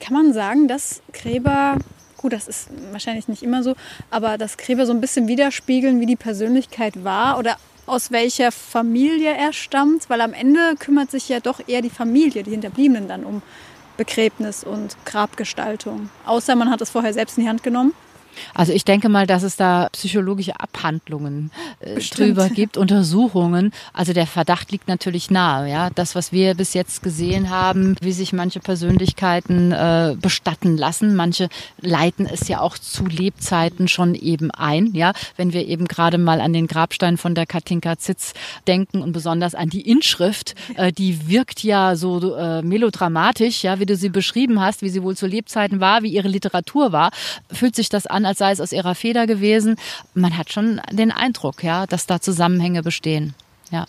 Kann man sagen, dass Gräber, gut, das ist wahrscheinlich nicht immer so, aber dass Gräber so ein bisschen widerspiegeln, wie die Persönlichkeit war oder aus welcher Familie er stammt? Weil am Ende kümmert sich ja doch eher die Familie, die Hinterbliebenen dann um Begräbnis und Grabgestaltung. Außer man hat es vorher selbst in die Hand genommen. Also ich denke mal, dass es da psychologische Abhandlungen äh, drüber gibt, Untersuchungen. Also der Verdacht liegt natürlich nahe. Ja, das, was wir bis jetzt gesehen haben, wie sich manche Persönlichkeiten äh, bestatten lassen. Manche leiten es ja auch zu Lebzeiten schon eben ein. Ja, wenn wir eben gerade mal an den Grabstein von der Katinka Zitz denken und besonders an die Inschrift, äh, die wirkt ja so äh, melodramatisch, ja, wie du sie beschrieben hast, wie sie wohl zu Lebzeiten war, wie ihre Literatur war, fühlt sich das an als sei es aus ihrer Feder gewesen. Man hat schon den Eindruck, ja, dass da Zusammenhänge bestehen. Ja.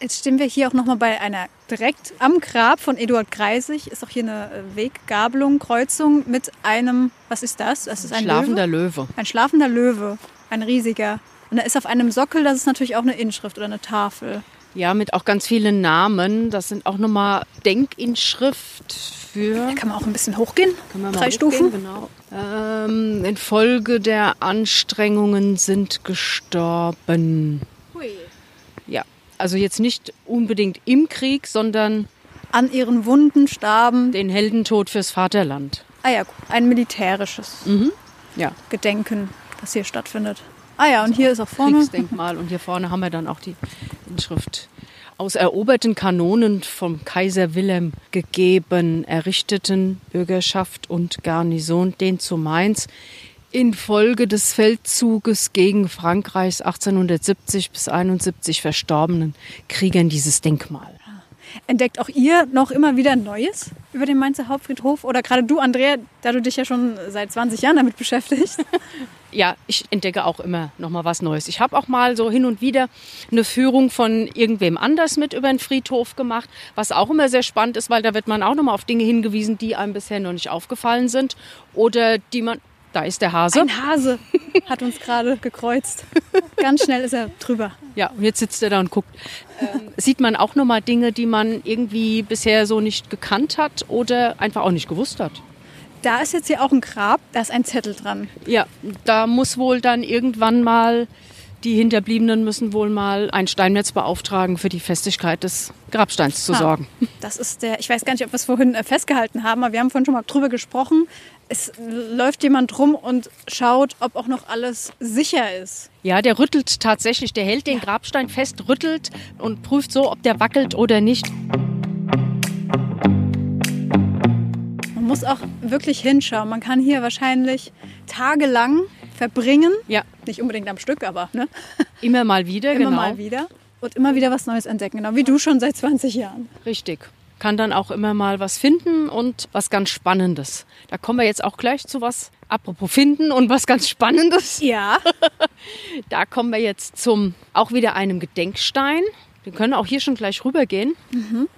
Jetzt stehen wir hier auch nochmal bei einer direkt am Grab von Eduard Kreisig. Ist auch hier eine äh, Weggabelung, Kreuzung mit einem, was ist das? Das ist ein schlafender Löwe. Löwe. Ein schlafender Löwe, ein riesiger. Und er ist auf einem Sockel, das ist natürlich auch eine Inschrift oder eine Tafel. Ja, mit auch ganz vielen Namen. Das sind auch nochmal Denkinschrift für. Da kann man auch ein bisschen hochgehen. Kann man Drei hochgehen, Stufen. Genau. Ähm, infolge der Anstrengungen sind gestorben. Hui. Ja, also jetzt nicht unbedingt im Krieg, sondern an ihren Wunden starben. Den Heldentod fürs Vaterland. Ah ja, ein militärisches mhm. ja. Gedenken, das hier stattfindet. Ah ja, und hier ist auch vorne. Kriegsdenkmal und hier vorne haben wir dann auch die Inschrift aus eroberten Kanonen vom Kaiser Wilhelm gegeben, errichteten Bürgerschaft und Garnison, den zu Mainz infolge des Feldzuges gegen Frankreichs 1870 bis 71 verstorbenen Kriegern dieses Denkmal. Entdeckt auch ihr noch immer wieder Neues über den Mainzer Hauptfriedhof? Oder gerade du, Andrea, da du dich ja schon seit 20 Jahren damit beschäftigst? ja, ich entdecke auch immer noch mal was Neues. Ich habe auch mal so hin und wieder eine Führung von irgendwem anders mit über den Friedhof gemacht, was auch immer sehr spannend ist, weil da wird man auch noch mal auf Dinge hingewiesen, die einem bisher noch nicht aufgefallen sind oder die man da ist der Hase. Ein Hase hat uns gerade gekreuzt. Ganz schnell ist er drüber. Ja, und jetzt sitzt er da und guckt. Ähm, sieht man auch noch mal Dinge, die man irgendwie bisher so nicht gekannt hat oder einfach auch nicht gewusst hat. Da ist jetzt hier auch ein Grab, da ist ein Zettel dran. Ja, da muss wohl dann irgendwann mal, die Hinterbliebenen müssen wohl mal ein Steinmetz beauftragen, für die Festigkeit des Grabsteins zu ah, sorgen. Das ist der, ich weiß gar nicht, ob wir es vorhin äh, festgehalten haben, aber wir haben vorhin schon mal drüber gesprochen. Es läuft jemand rum und schaut, ob auch noch alles sicher ist. Ja, der rüttelt tatsächlich, der hält den Grabstein fest, rüttelt und prüft so, ob der wackelt oder nicht. muss auch wirklich hinschauen. Man kann hier wahrscheinlich tagelang verbringen. Ja. Nicht unbedingt am Stück, aber ne? Immer mal wieder, immer genau. mal wieder. Und immer wieder was Neues entdecken, genau wie du schon seit 20 Jahren. Richtig. Kann dann auch immer mal was finden und was ganz Spannendes. Da kommen wir jetzt auch gleich zu was, apropos finden und was ganz Spannendes. Ja. da kommen wir jetzt zum auch wieder einem Gedenkstein. Wir können auch hier schon gleich rübergehen. Mhm.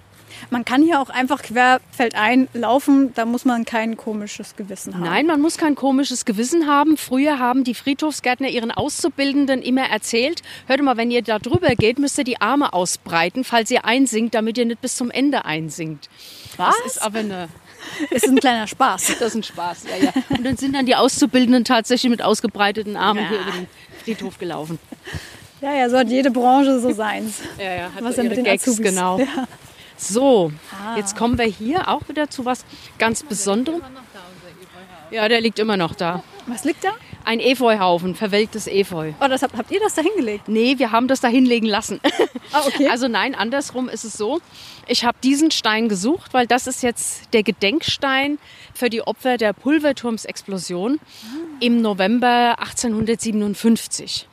Man kann hier auch einfach querfeldein laufen, da muss man kein komisches Gewissen haben. Nein, man muss kein komisches Gewissen haben. Früher haben die Friedhofsgärtner ihren Auszubildenden immer erzählt, hört mal, wenn ihr da drüber geht, müsst ihr die Arme ausbreiten, falls ihr einsinkt, damit ihr nicht bis zum Ende einsinkt. Was? Das ist aber eine ist ein kleiner Spaß. Das ist ein Spaß, ja, ja. Und dann sind dann die Auszubildenden tatsächlich mit ausgebreiteten Armen ja. hier über den Friedhof gelaufen. Ja, ja, so hat jede Branche so seins. Ja, ja, hat Was so ihre Gags, Azubis. genau. Ja. So, ah. jetzt kommen wir hier auch wieder zu was ganz Besonderem. Ja, der liegt immer noch da. Was liegt da? Ein Efeuhaufen, verwelktes Efeu. Oh, das habt, habt ihr das da hingelegt? Nee, wir haben das da hinlegen lassen. Ah, okay. Also nein, andersrum ist es so. Ich habe diesen Stein gesucht, weil das ist jetzt der Gedenkstein für die Opfer der Pulverturmsexplosion im November 1857.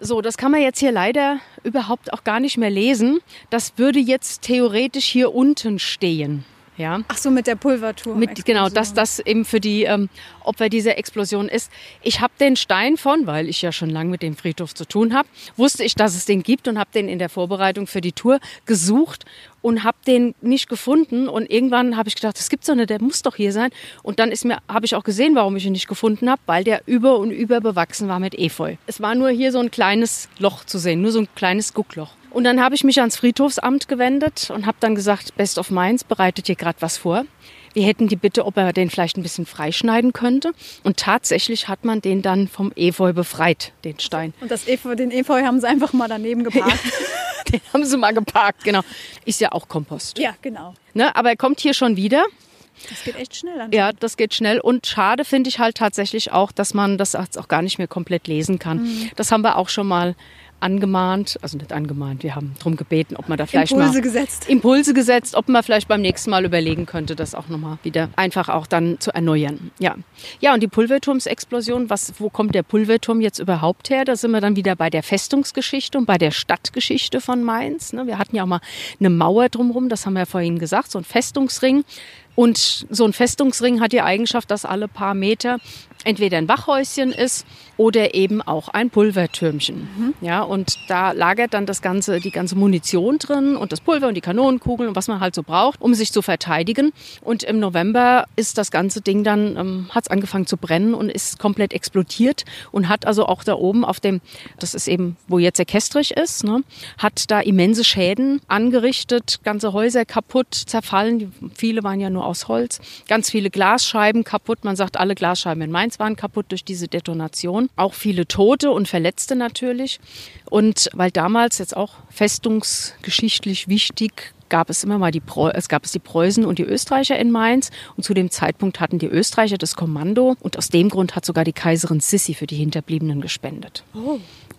So, das kann man jetzt hier leider überhaupt auch gar nicht mehr lesen. Das würde jetzt theoretisch hier unten stehen. Ja. Ach so, mit der Pulverturm. Mit, genau, dass das eben für die ähm, Opfer dieser Explosion ist. Ich habe den Stein von, weil ich ja schon lange mit dem Friedhof zu tun habe, wusste ich, dass es den gibt und habe den in der Vorbereitung für die Tour gesucht und habe den nicht gefunden. Und irgendwann habe ich gedacht, das gibt's doch nicht, der muss doch hier sein. Und dann ist mir, habe ich auch gesehen, warum ich ihn nicht gefunden habe, weil der über und über bewachsen war mit Efeu. Es war nur hier so ein kleines Loch zu sehen, nur so ein kleines Guckloch. Und dann habe ich mich ans Friedhofsamt gewendet und habe dann gesagt, Best of Mainz bereitet hier gerade was vor. Wir hätten die Bitte, ob er den vielleicht ein bisschen freischneiden könnte. Und tatsächlich hat man den dann vom Efeu befreit, den Stein. Und das Efeu, den Efeu haben sie einfach mal daneben geparkt. Den haben sie mal geparkt, genau. Ist ja auch Kompost. ja, genau. Ne? Aber er kommt hier schon wieder. Das geht echt schnell. Ja, das geht schnell. Und schade finde ich halt tatsächlich auch, dass man das jetzt auch gar nicht mehr komplett lesen kann. Mhm. Das haben wir auch schon mal angemahnt, also nicht angemahnt, wir haben darum gebeten, ob man da vielleicht Impulse mal gesetzt. Impulse gesetzt, ob man vielleicht beim nächsten Mal überlegen könnte, das auch nochmal wieder einfach auch dann zu erneuern. Ja, ja und die Pulverturmsexplosion, was, wo kommt der Pulverturm jetzt überhaupt her? Da sind wir dann wieder bei der Festungsgeschichte und bei der Stadtgeschichte von Mainz. ne? Wir hatten ja auch mal eine Mauer drumherum, das haben wir ja vorhin gesagt, so ein Festungsring. Und so ein Festungsring hat die Eigenschaft, dass alle paar Meter entweder ein Wachhäuschen ist oder eben auch ein Pulvertürmchen. Ja, und da lagert dann das ganze, die ganze Munition drin und das Pulver und die Kanonenkugeln und was man halt so braucht, um sich zu verteidigen. Und im November ist das ganze Ding dann, ähm, hat es angefangen zu brennen und ist komplett explodiert und hat also auch da oben auf dem, das ist eben, wo jetzt der Kestrich ist, ne, hat da immense Schäden angerichtet, ganze Häuser kaputt, zerfallen. Viele waren ja nur aus Holz. Ganz viele Glasscheiben kaputt. Man sagt, alle Glasscheiben in Mainz waren kaputt durch diese Detonation. Auch viele Tote und Verletzte natürlich. Und weil damals jetzt auch festungsgeschichtlich wichtig gab es immer mal die Preu es gab es die Preußen und die Österreicher in Mainz und zu dem Zeitpunkt hatten die Österreicher das Kommando und aus dem Grund hat sogar die Kaiserin Sissi für die Hinterbliebenen gespendet.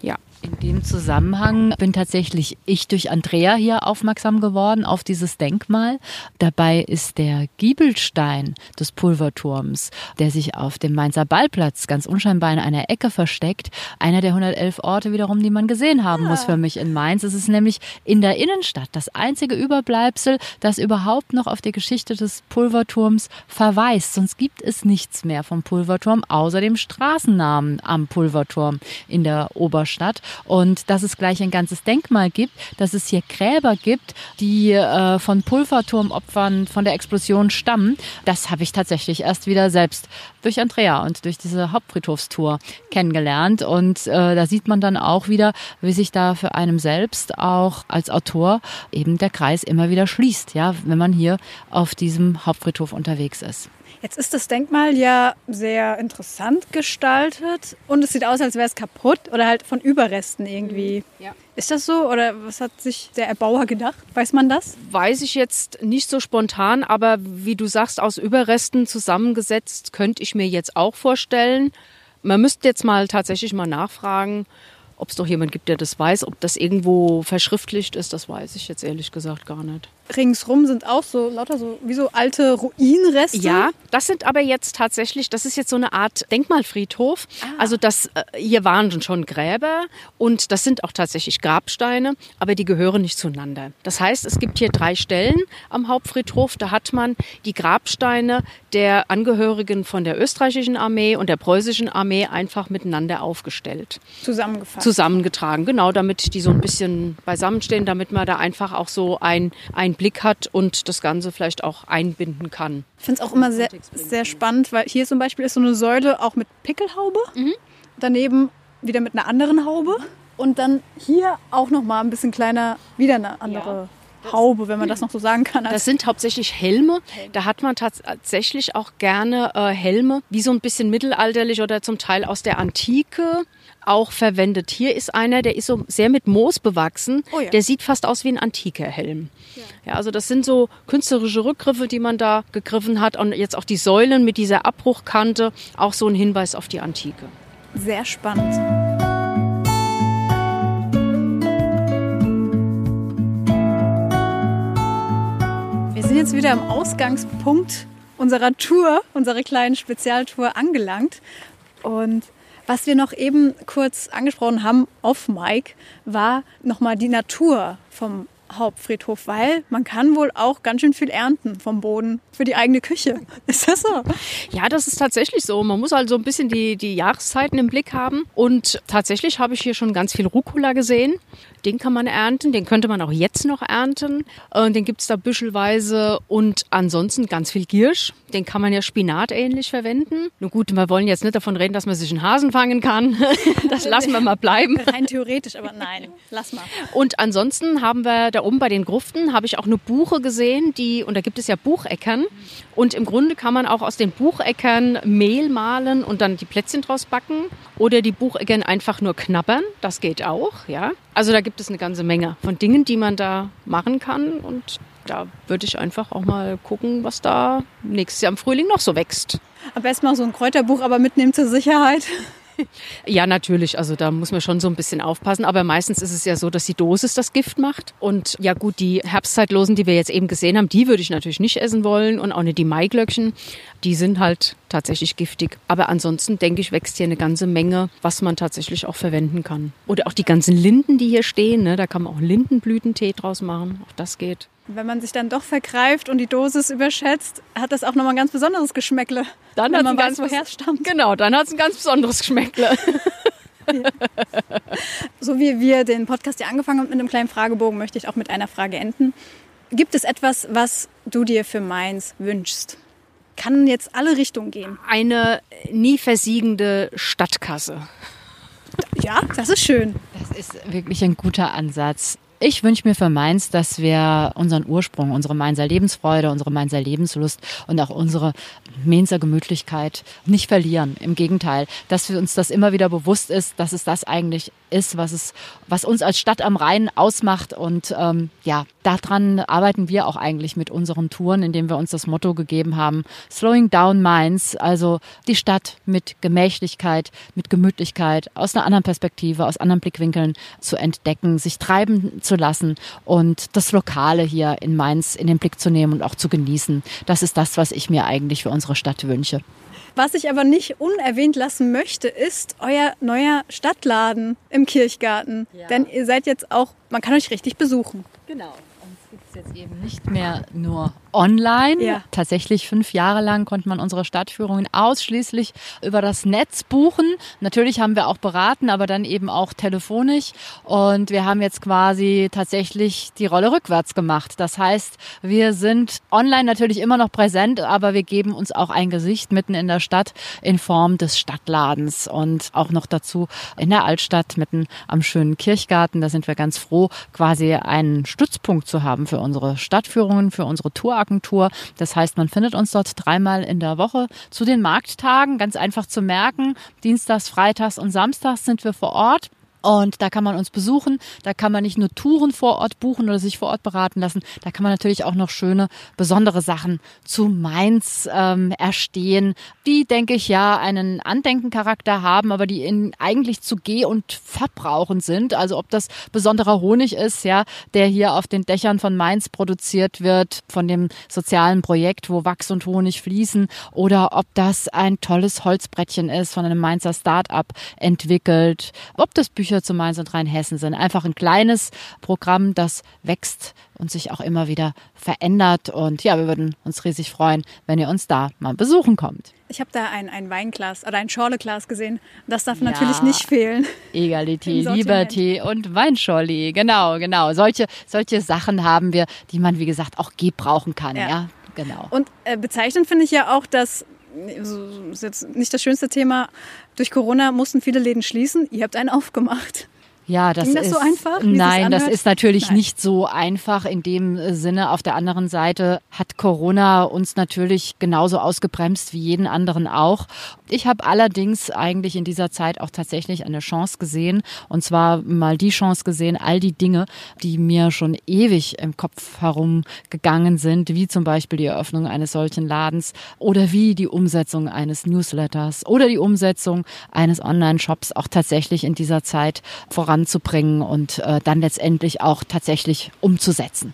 Ja. In dem Zusammenhang bin tatsächlich ich durch Andrea hier aufmerksam geworden auf dieses Denkmal. Dabei ist der Giebelstein des Pulverturms, der sich auf dem Mainzer Ballplatz ganz unscheinbar in einer Ecke versteckt, einer der 111 Orte wiederum, die man gesehen haben muss für mich in Mainz. Es ist nämlich in der Innenstadt das einzige Überbleibsel, das überhaupt noch auf die Geschichte des Pulverturms verweist. Sonst gibt es nichts mehr vom Pulverturm außer dem Straßennamen am Pulverturm in der Oberstadt. Und dass es gleich ein ganzes Denkmal gibt, dass es hier Gräber gibt, die äh, von Pulverturmopfern von der Explosion stammen, das habe ich tatsächlich erst wieder selbst durch Andrea und durch diese Hauptfriedhofstour kennengelernt. Und äh, da sieht man dann auch wieder, wie sich da für einem selbst auch als Autor eben der Kreis immer wieder schließt, ja, wenn man hier auf diesem Hauptfriedhof unterwegs ist. Jetzt ist das Denkmal ja sehr interessant gestaltet und es sieht aus, als wäre es kaputt oder halt von Überresten irgendwie. Ja. Ist das so oder was hat sich der Erbauer gedacht? Weiß man das? Weiß ich jetzt nicht so spontan, aber wie du sagst, aus Überresten zusammengesetzt, könnte ich mir jetzt auch vorstellen. Man müsste jetzt mal tatsächlich mal nachfragen, ob es doch jemand gibt, der das weiß. Ob das irgendwo verschriftlicht ist, das weiß ich jetzt ehrlich gesagt gar nicht. Ringsrum sind auch so lauter so wie so alte Ruinenreste. Ja, das sind aber jetzt tatsächlich, das ist jetzt so eine Art Denkmalfriedhof. Also das, äh, hier waren schon Gräber und das sind auch tatsächlich Grabsteine, aber die gehören nicht zueinander. Das heißt, es gibt hier drei Stellen am Hauptfriedhof. Da hat man die Grabsteine der Angehörigen von der österreichischen Armee und der preußischen Armee einfach miteinander aufgestellt Zusammengefasst. zusammengetragen, genau, damit die so ein bisschen beisammenstehen, damit man da einfach auch so ein, einen Blick hat und das Ganze vielleicht auch einbinden kann. Ich finde es auch immer sehr, sehr spannend, weil hier zum Beispiel ist so eine Säule auch mit Pickelhaube. Mhm. Daneben wieder mit einer anderen Haube. Und dann hier auch noch mal ein bisschen kleiner, wieder eine andere Haube, wenn man das noch so sagen kann. Das sind hauptsächlich Helme. Da hat man tatsächlich auch gerne äh, Helme, wie so ein bisschen mittelalterlich oder zum Teil aus der Antike auch verwendet. Hier ist einer, der ist so sehr mit Moos bewachsen. Oh ja. Der sieht fast aus wie ein antiker Helm. Ja. also das sind so künstlerische Rückgriffe, die man da gegriffen hat. Und jetzt auch die Säulen mit dieser Abbruchkante, auch so ein Hinweis auf die Antike. sehr spannend. Wir sind jetzt wieder am Ausgangspunkt unserer Tour, unserer kleinen Spezialtour angelangt. Und was wir noch eben kurz angesprochen haben auf Mike, war nochmal die Natur vom Hauptfriedhof, weil man kann wohl auch ganz schön viel ernten vom Boden für die eigene Küche. Ist das so? Ja, das ist tatsächlich so. Man muss also ein bisschen die, die Jahreszeiten im Blick haben. Und tatsächlich habe ich hier schon ganz viel Rucola gesehen. Den kann man ernten, den könnte man auch jetzt noch ernten. Äh, den gibt es da büschelweise und ansonsten ganz viel Giersch. Den kann man ja spinatähnlich verwenden. Nun gut, wir wollen jetzt nicht davon reden, dass man sich einen Hasen fangen kann. Das lassen wir mal bleiben. Rein theoretisch, aber nein, lass mal. Und ansonsten haben wir da oben bei den Gruften, habe ich auch eine Buche gesehen, die, und da gibt es ja Bucheckern. Und im Grunde kann man auch aus den Bucheckern Mehl mahlen und dann die Plätzchen draus backen. Oder die Bucheckern einfach nur knabbern. Das geht auch, ja. Also da gibt es eine ganze Menge von Dingen, die man da machen kann. Und da würde ich einfach auch mal gucken, was da nächstes Jahr im Frühling noch so wächst. Am besten mal so ein Kräuterbuch, aber mitnehmen zur Sicherheit. Ja, natürlich. Also da muss man schon so ein bisschen aufpassen. Aber meistens ist es ja so, dass die Dosis das Gift macht. Und ja gut, die Herbstzeitlosen, die wir jetzt eben gesehen haben, die würde ich natürlich nicht essen wollen. Und auch nicht die Maiglöckchen. Die sind halt tatsächlich giftig. Aber ansonsten denke ich, wächst hier eine ganze Menge, was man tatsächlich auch verwenden kann. Oder auch die ganzen Linden, die hier stehen. Ne? Da kann man auch Lindenblütentee draus machen. Auch das geht. Wenn man sich dann doch vergreift und die Dosis überschätzt, hat das auch nochmal ein ganz besonderes Geschmäckle. Dann wenn man weiß, ganz woher es stammt. Genau, dann hat es ein ganz besonderes Geschmäckle. So wie wir den Podcast ja angefangen haben mit einem kleinen Fragebogen, möchte ich auch mit einer Frage enden. Gibt es etwas, was du dir für Mainz wünschst? Kann jetzt alle Richtungen gehen. Eine nie versiegende Stadtkasse. Ja, das ist schön. Das ist wirklich ein guter Ansatz. Ich wünsche mir für Mainz, dass wir unseren Ursprung, unsere Mainzer Lebensfreude, unsere Mainzer Lebenslust und auch unsere Mainzer Gemütlichkeit nicht verlieren. Im Gegenteil, dass wir uns das immer wieder bewusst ist, dass es das eigentlich ist, was es, was uns als Stadt am Rhein ausmacht. Und ähm, ja, daran arbeiten wir auch eigentlich mit unseren Touren, indem wir uns das Motto gegeben haben: Slowing Down Mainz, also die Stadt mit Gemächlichkeit, mit Gemütlichkeit, aus einer anderen Perspektive, aus anderen Blickwinkeln zu entdecken, sich treiben zu lassen und das Lokale hier in Mainz in den Blick zu nehmen und auch zu genießen. Das ist das, was ich mir eigentlich für unsere Stadt wünsche. Was ich aber nicht unerwähnt lassen möchte, ist euer neuer Stadtladen im Kirchgarten. Denn ihr seid jetzt auch, man kann euch richtig besuchen. Genau. Uns jetzt eben nicht mehr nur online. Ja. Tatsächlich fünf Jahre lang konnte man unsere Stadtführungen ausschließlich über das Netz buchen. Natürlich haben wir auch beraten, aber dann eben auch telefonisch. Und wir haben jetzt quasi tatsächlich die Rolle rückwärts gemacht. Das heißt, wir sind online natürlich immer noch präsent, aber wir geben uns auch ein Gesicht mitten in der Stadt in Form des Stadtladens und auch noch dazu in der Altstadt mitten am schönen Kirchgarten. Da sind wir ganz froh, quasi einen Stützpunkt zu haben für unsere Stadtführungen, für unsere Touragentur. Das heißt, man findet uns dort dreimal in der Woche zu den Markttagen. Ganz einfach zu merken. Dienstags, Freitags und Samstags sind wir vor Ort. Und da kann man uns besuchen, da kann man nicht nur Touren vor Ort buchen oder sich vor Ort beraten lassen, da kann man natürlich auch noch schöne, besondere Sachen zu Mainz ähm, erstehen, die, denke ich, ja einen Andenkencharakter haben, aber die in, eigentlich zu geh- und verbrauchen sind. Also ob das besonderer Honig ist, ja, der hier auf den Dächern von Mainz produziert wird, von dem sozialen Projekt, wo Wachs und Honig fließen, oder ob das ein tolles Holzbrettchen ist, von einem Mainzer Start-up entwickelt, ob das Bücher zu Mainz und Rheinhessen sind. Einfach ein kleines Programm, das wächst und sich auch immer wieder verändert. Und ja, wir würden uns riesig freuen, wenn ihr uns da mal besuchen kommt. Ich habe da ein, ein Weinglas oder ein Schorleglas gesehen. Das darf natürlich nicht fehlen. Egalität. Liberté und Weinscholli. Genau, genau. Solche, solche Sachen haben wir, die man, wie gesagt, auch gebrauchen kann. Ja. Ja, genau. Und äh, bezeichnend finde ich ja auch, dass so ist jetzt nicht das schönste Thema. Durch Corona mussten viele Läden schließen. Ihr habt einen aufgemacht. Ja, das, Ging das ist so einfach. Nein, das ist natürlich nein. nicht so einfach in dem äh, Sinne. Auf der anderen Seite hat Corona uns natürlich genauso ausgebremst wie jeden anderen auch. Ich habe allerdings eigentlich in dieser Zeit auch tatsächlich eine Chance gesehen. Und zwar mal die Chance gesehen, all die Dinge, die mir schon ewig im Kopf herumgegangen sind, wie zum Beispiel die Eröffnung eines solchen Ladens oder wie die Umsetzung eines Newsletters oder die Umsetzung eines Online-Shops auch tatsächlich in dieser Zeit voran voranzubringen und äh, dann letztendlich auch tatsächlich umzusetzen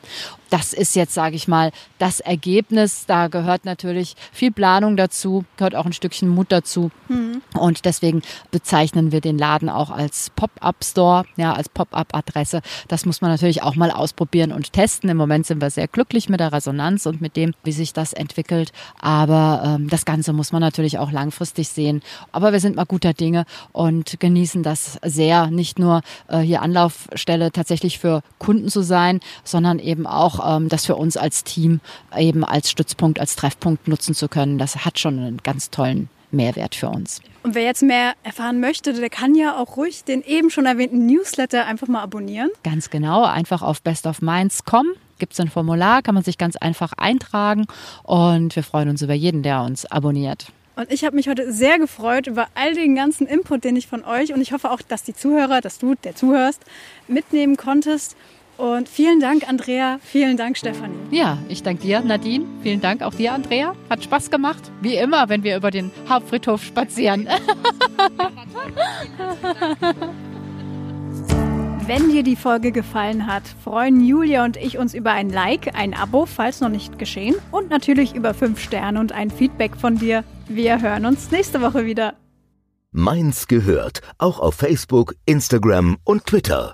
das ist jetzt, sage ich mal, das Ergebnis. Da gehört natürlich viel Planung dazu, gehört auch ein Stückchen Mut dazu. Mhm. Und deswegen bezeichnen wir den Laden auch als Pop-up-Store, ja, als Pop-up-Adresse. Das muss man natürlich auch mal ausprobieren und testen. Im Moment sind wir sehr glücklich mit der Resonanz und mit dem, wie sich das entwickelt. Aber ähm, das Ganze muss man natürlich auch langfristig sehen. Aber wir sind mal guter Dinge und genießen das sehr, nicht nur äh, hier Anlaufstelle tatsächlich für Kunden zu sein, sondern eben auch auch ähm, das für uns als Team eben als Stützpunkt, als Treffpunkt nutzen zu können. Das hat schon einen ganz tollen Mehrwert für uns. Und wer jetzt mehr erfahren möchte, der kann ja auch ruhig den eben schon erwähnten Newsletter einfach mal abonnieren. Ganz genau, einfach auf bestofminds.com gibt es ein Formular, kann man sich ganz einfach eintragen und wir freuen uns über jeden, der uns abonniert. Und ich habe mich heute sehr gefreut über all den ganzen Input, den ich von euch und ich hoffe auch, dass die Zuhörer, dass du, der zuhörst, mitnehmen konntest. Und vielen Dank, Andrea. Vielen Dank, Stefanie. Ja, ich danke dir, Nadine. Vielen Dank auch dir, Andrea. Hat Spaß gemacht. Wie immer, wenn wir über den Hauptfriedhof spazieren. Wenn dir die Folge gefallen hat, freuen Julia und ich uns über ein Like, ein Abo, falls noch nicht geschehen, und natürlich über fünf Sterne und ein Feedback von dir. Wir hören uns nächste Woche wieder. Mainz gehört, auch auf Facebook, Instagram und Twitter.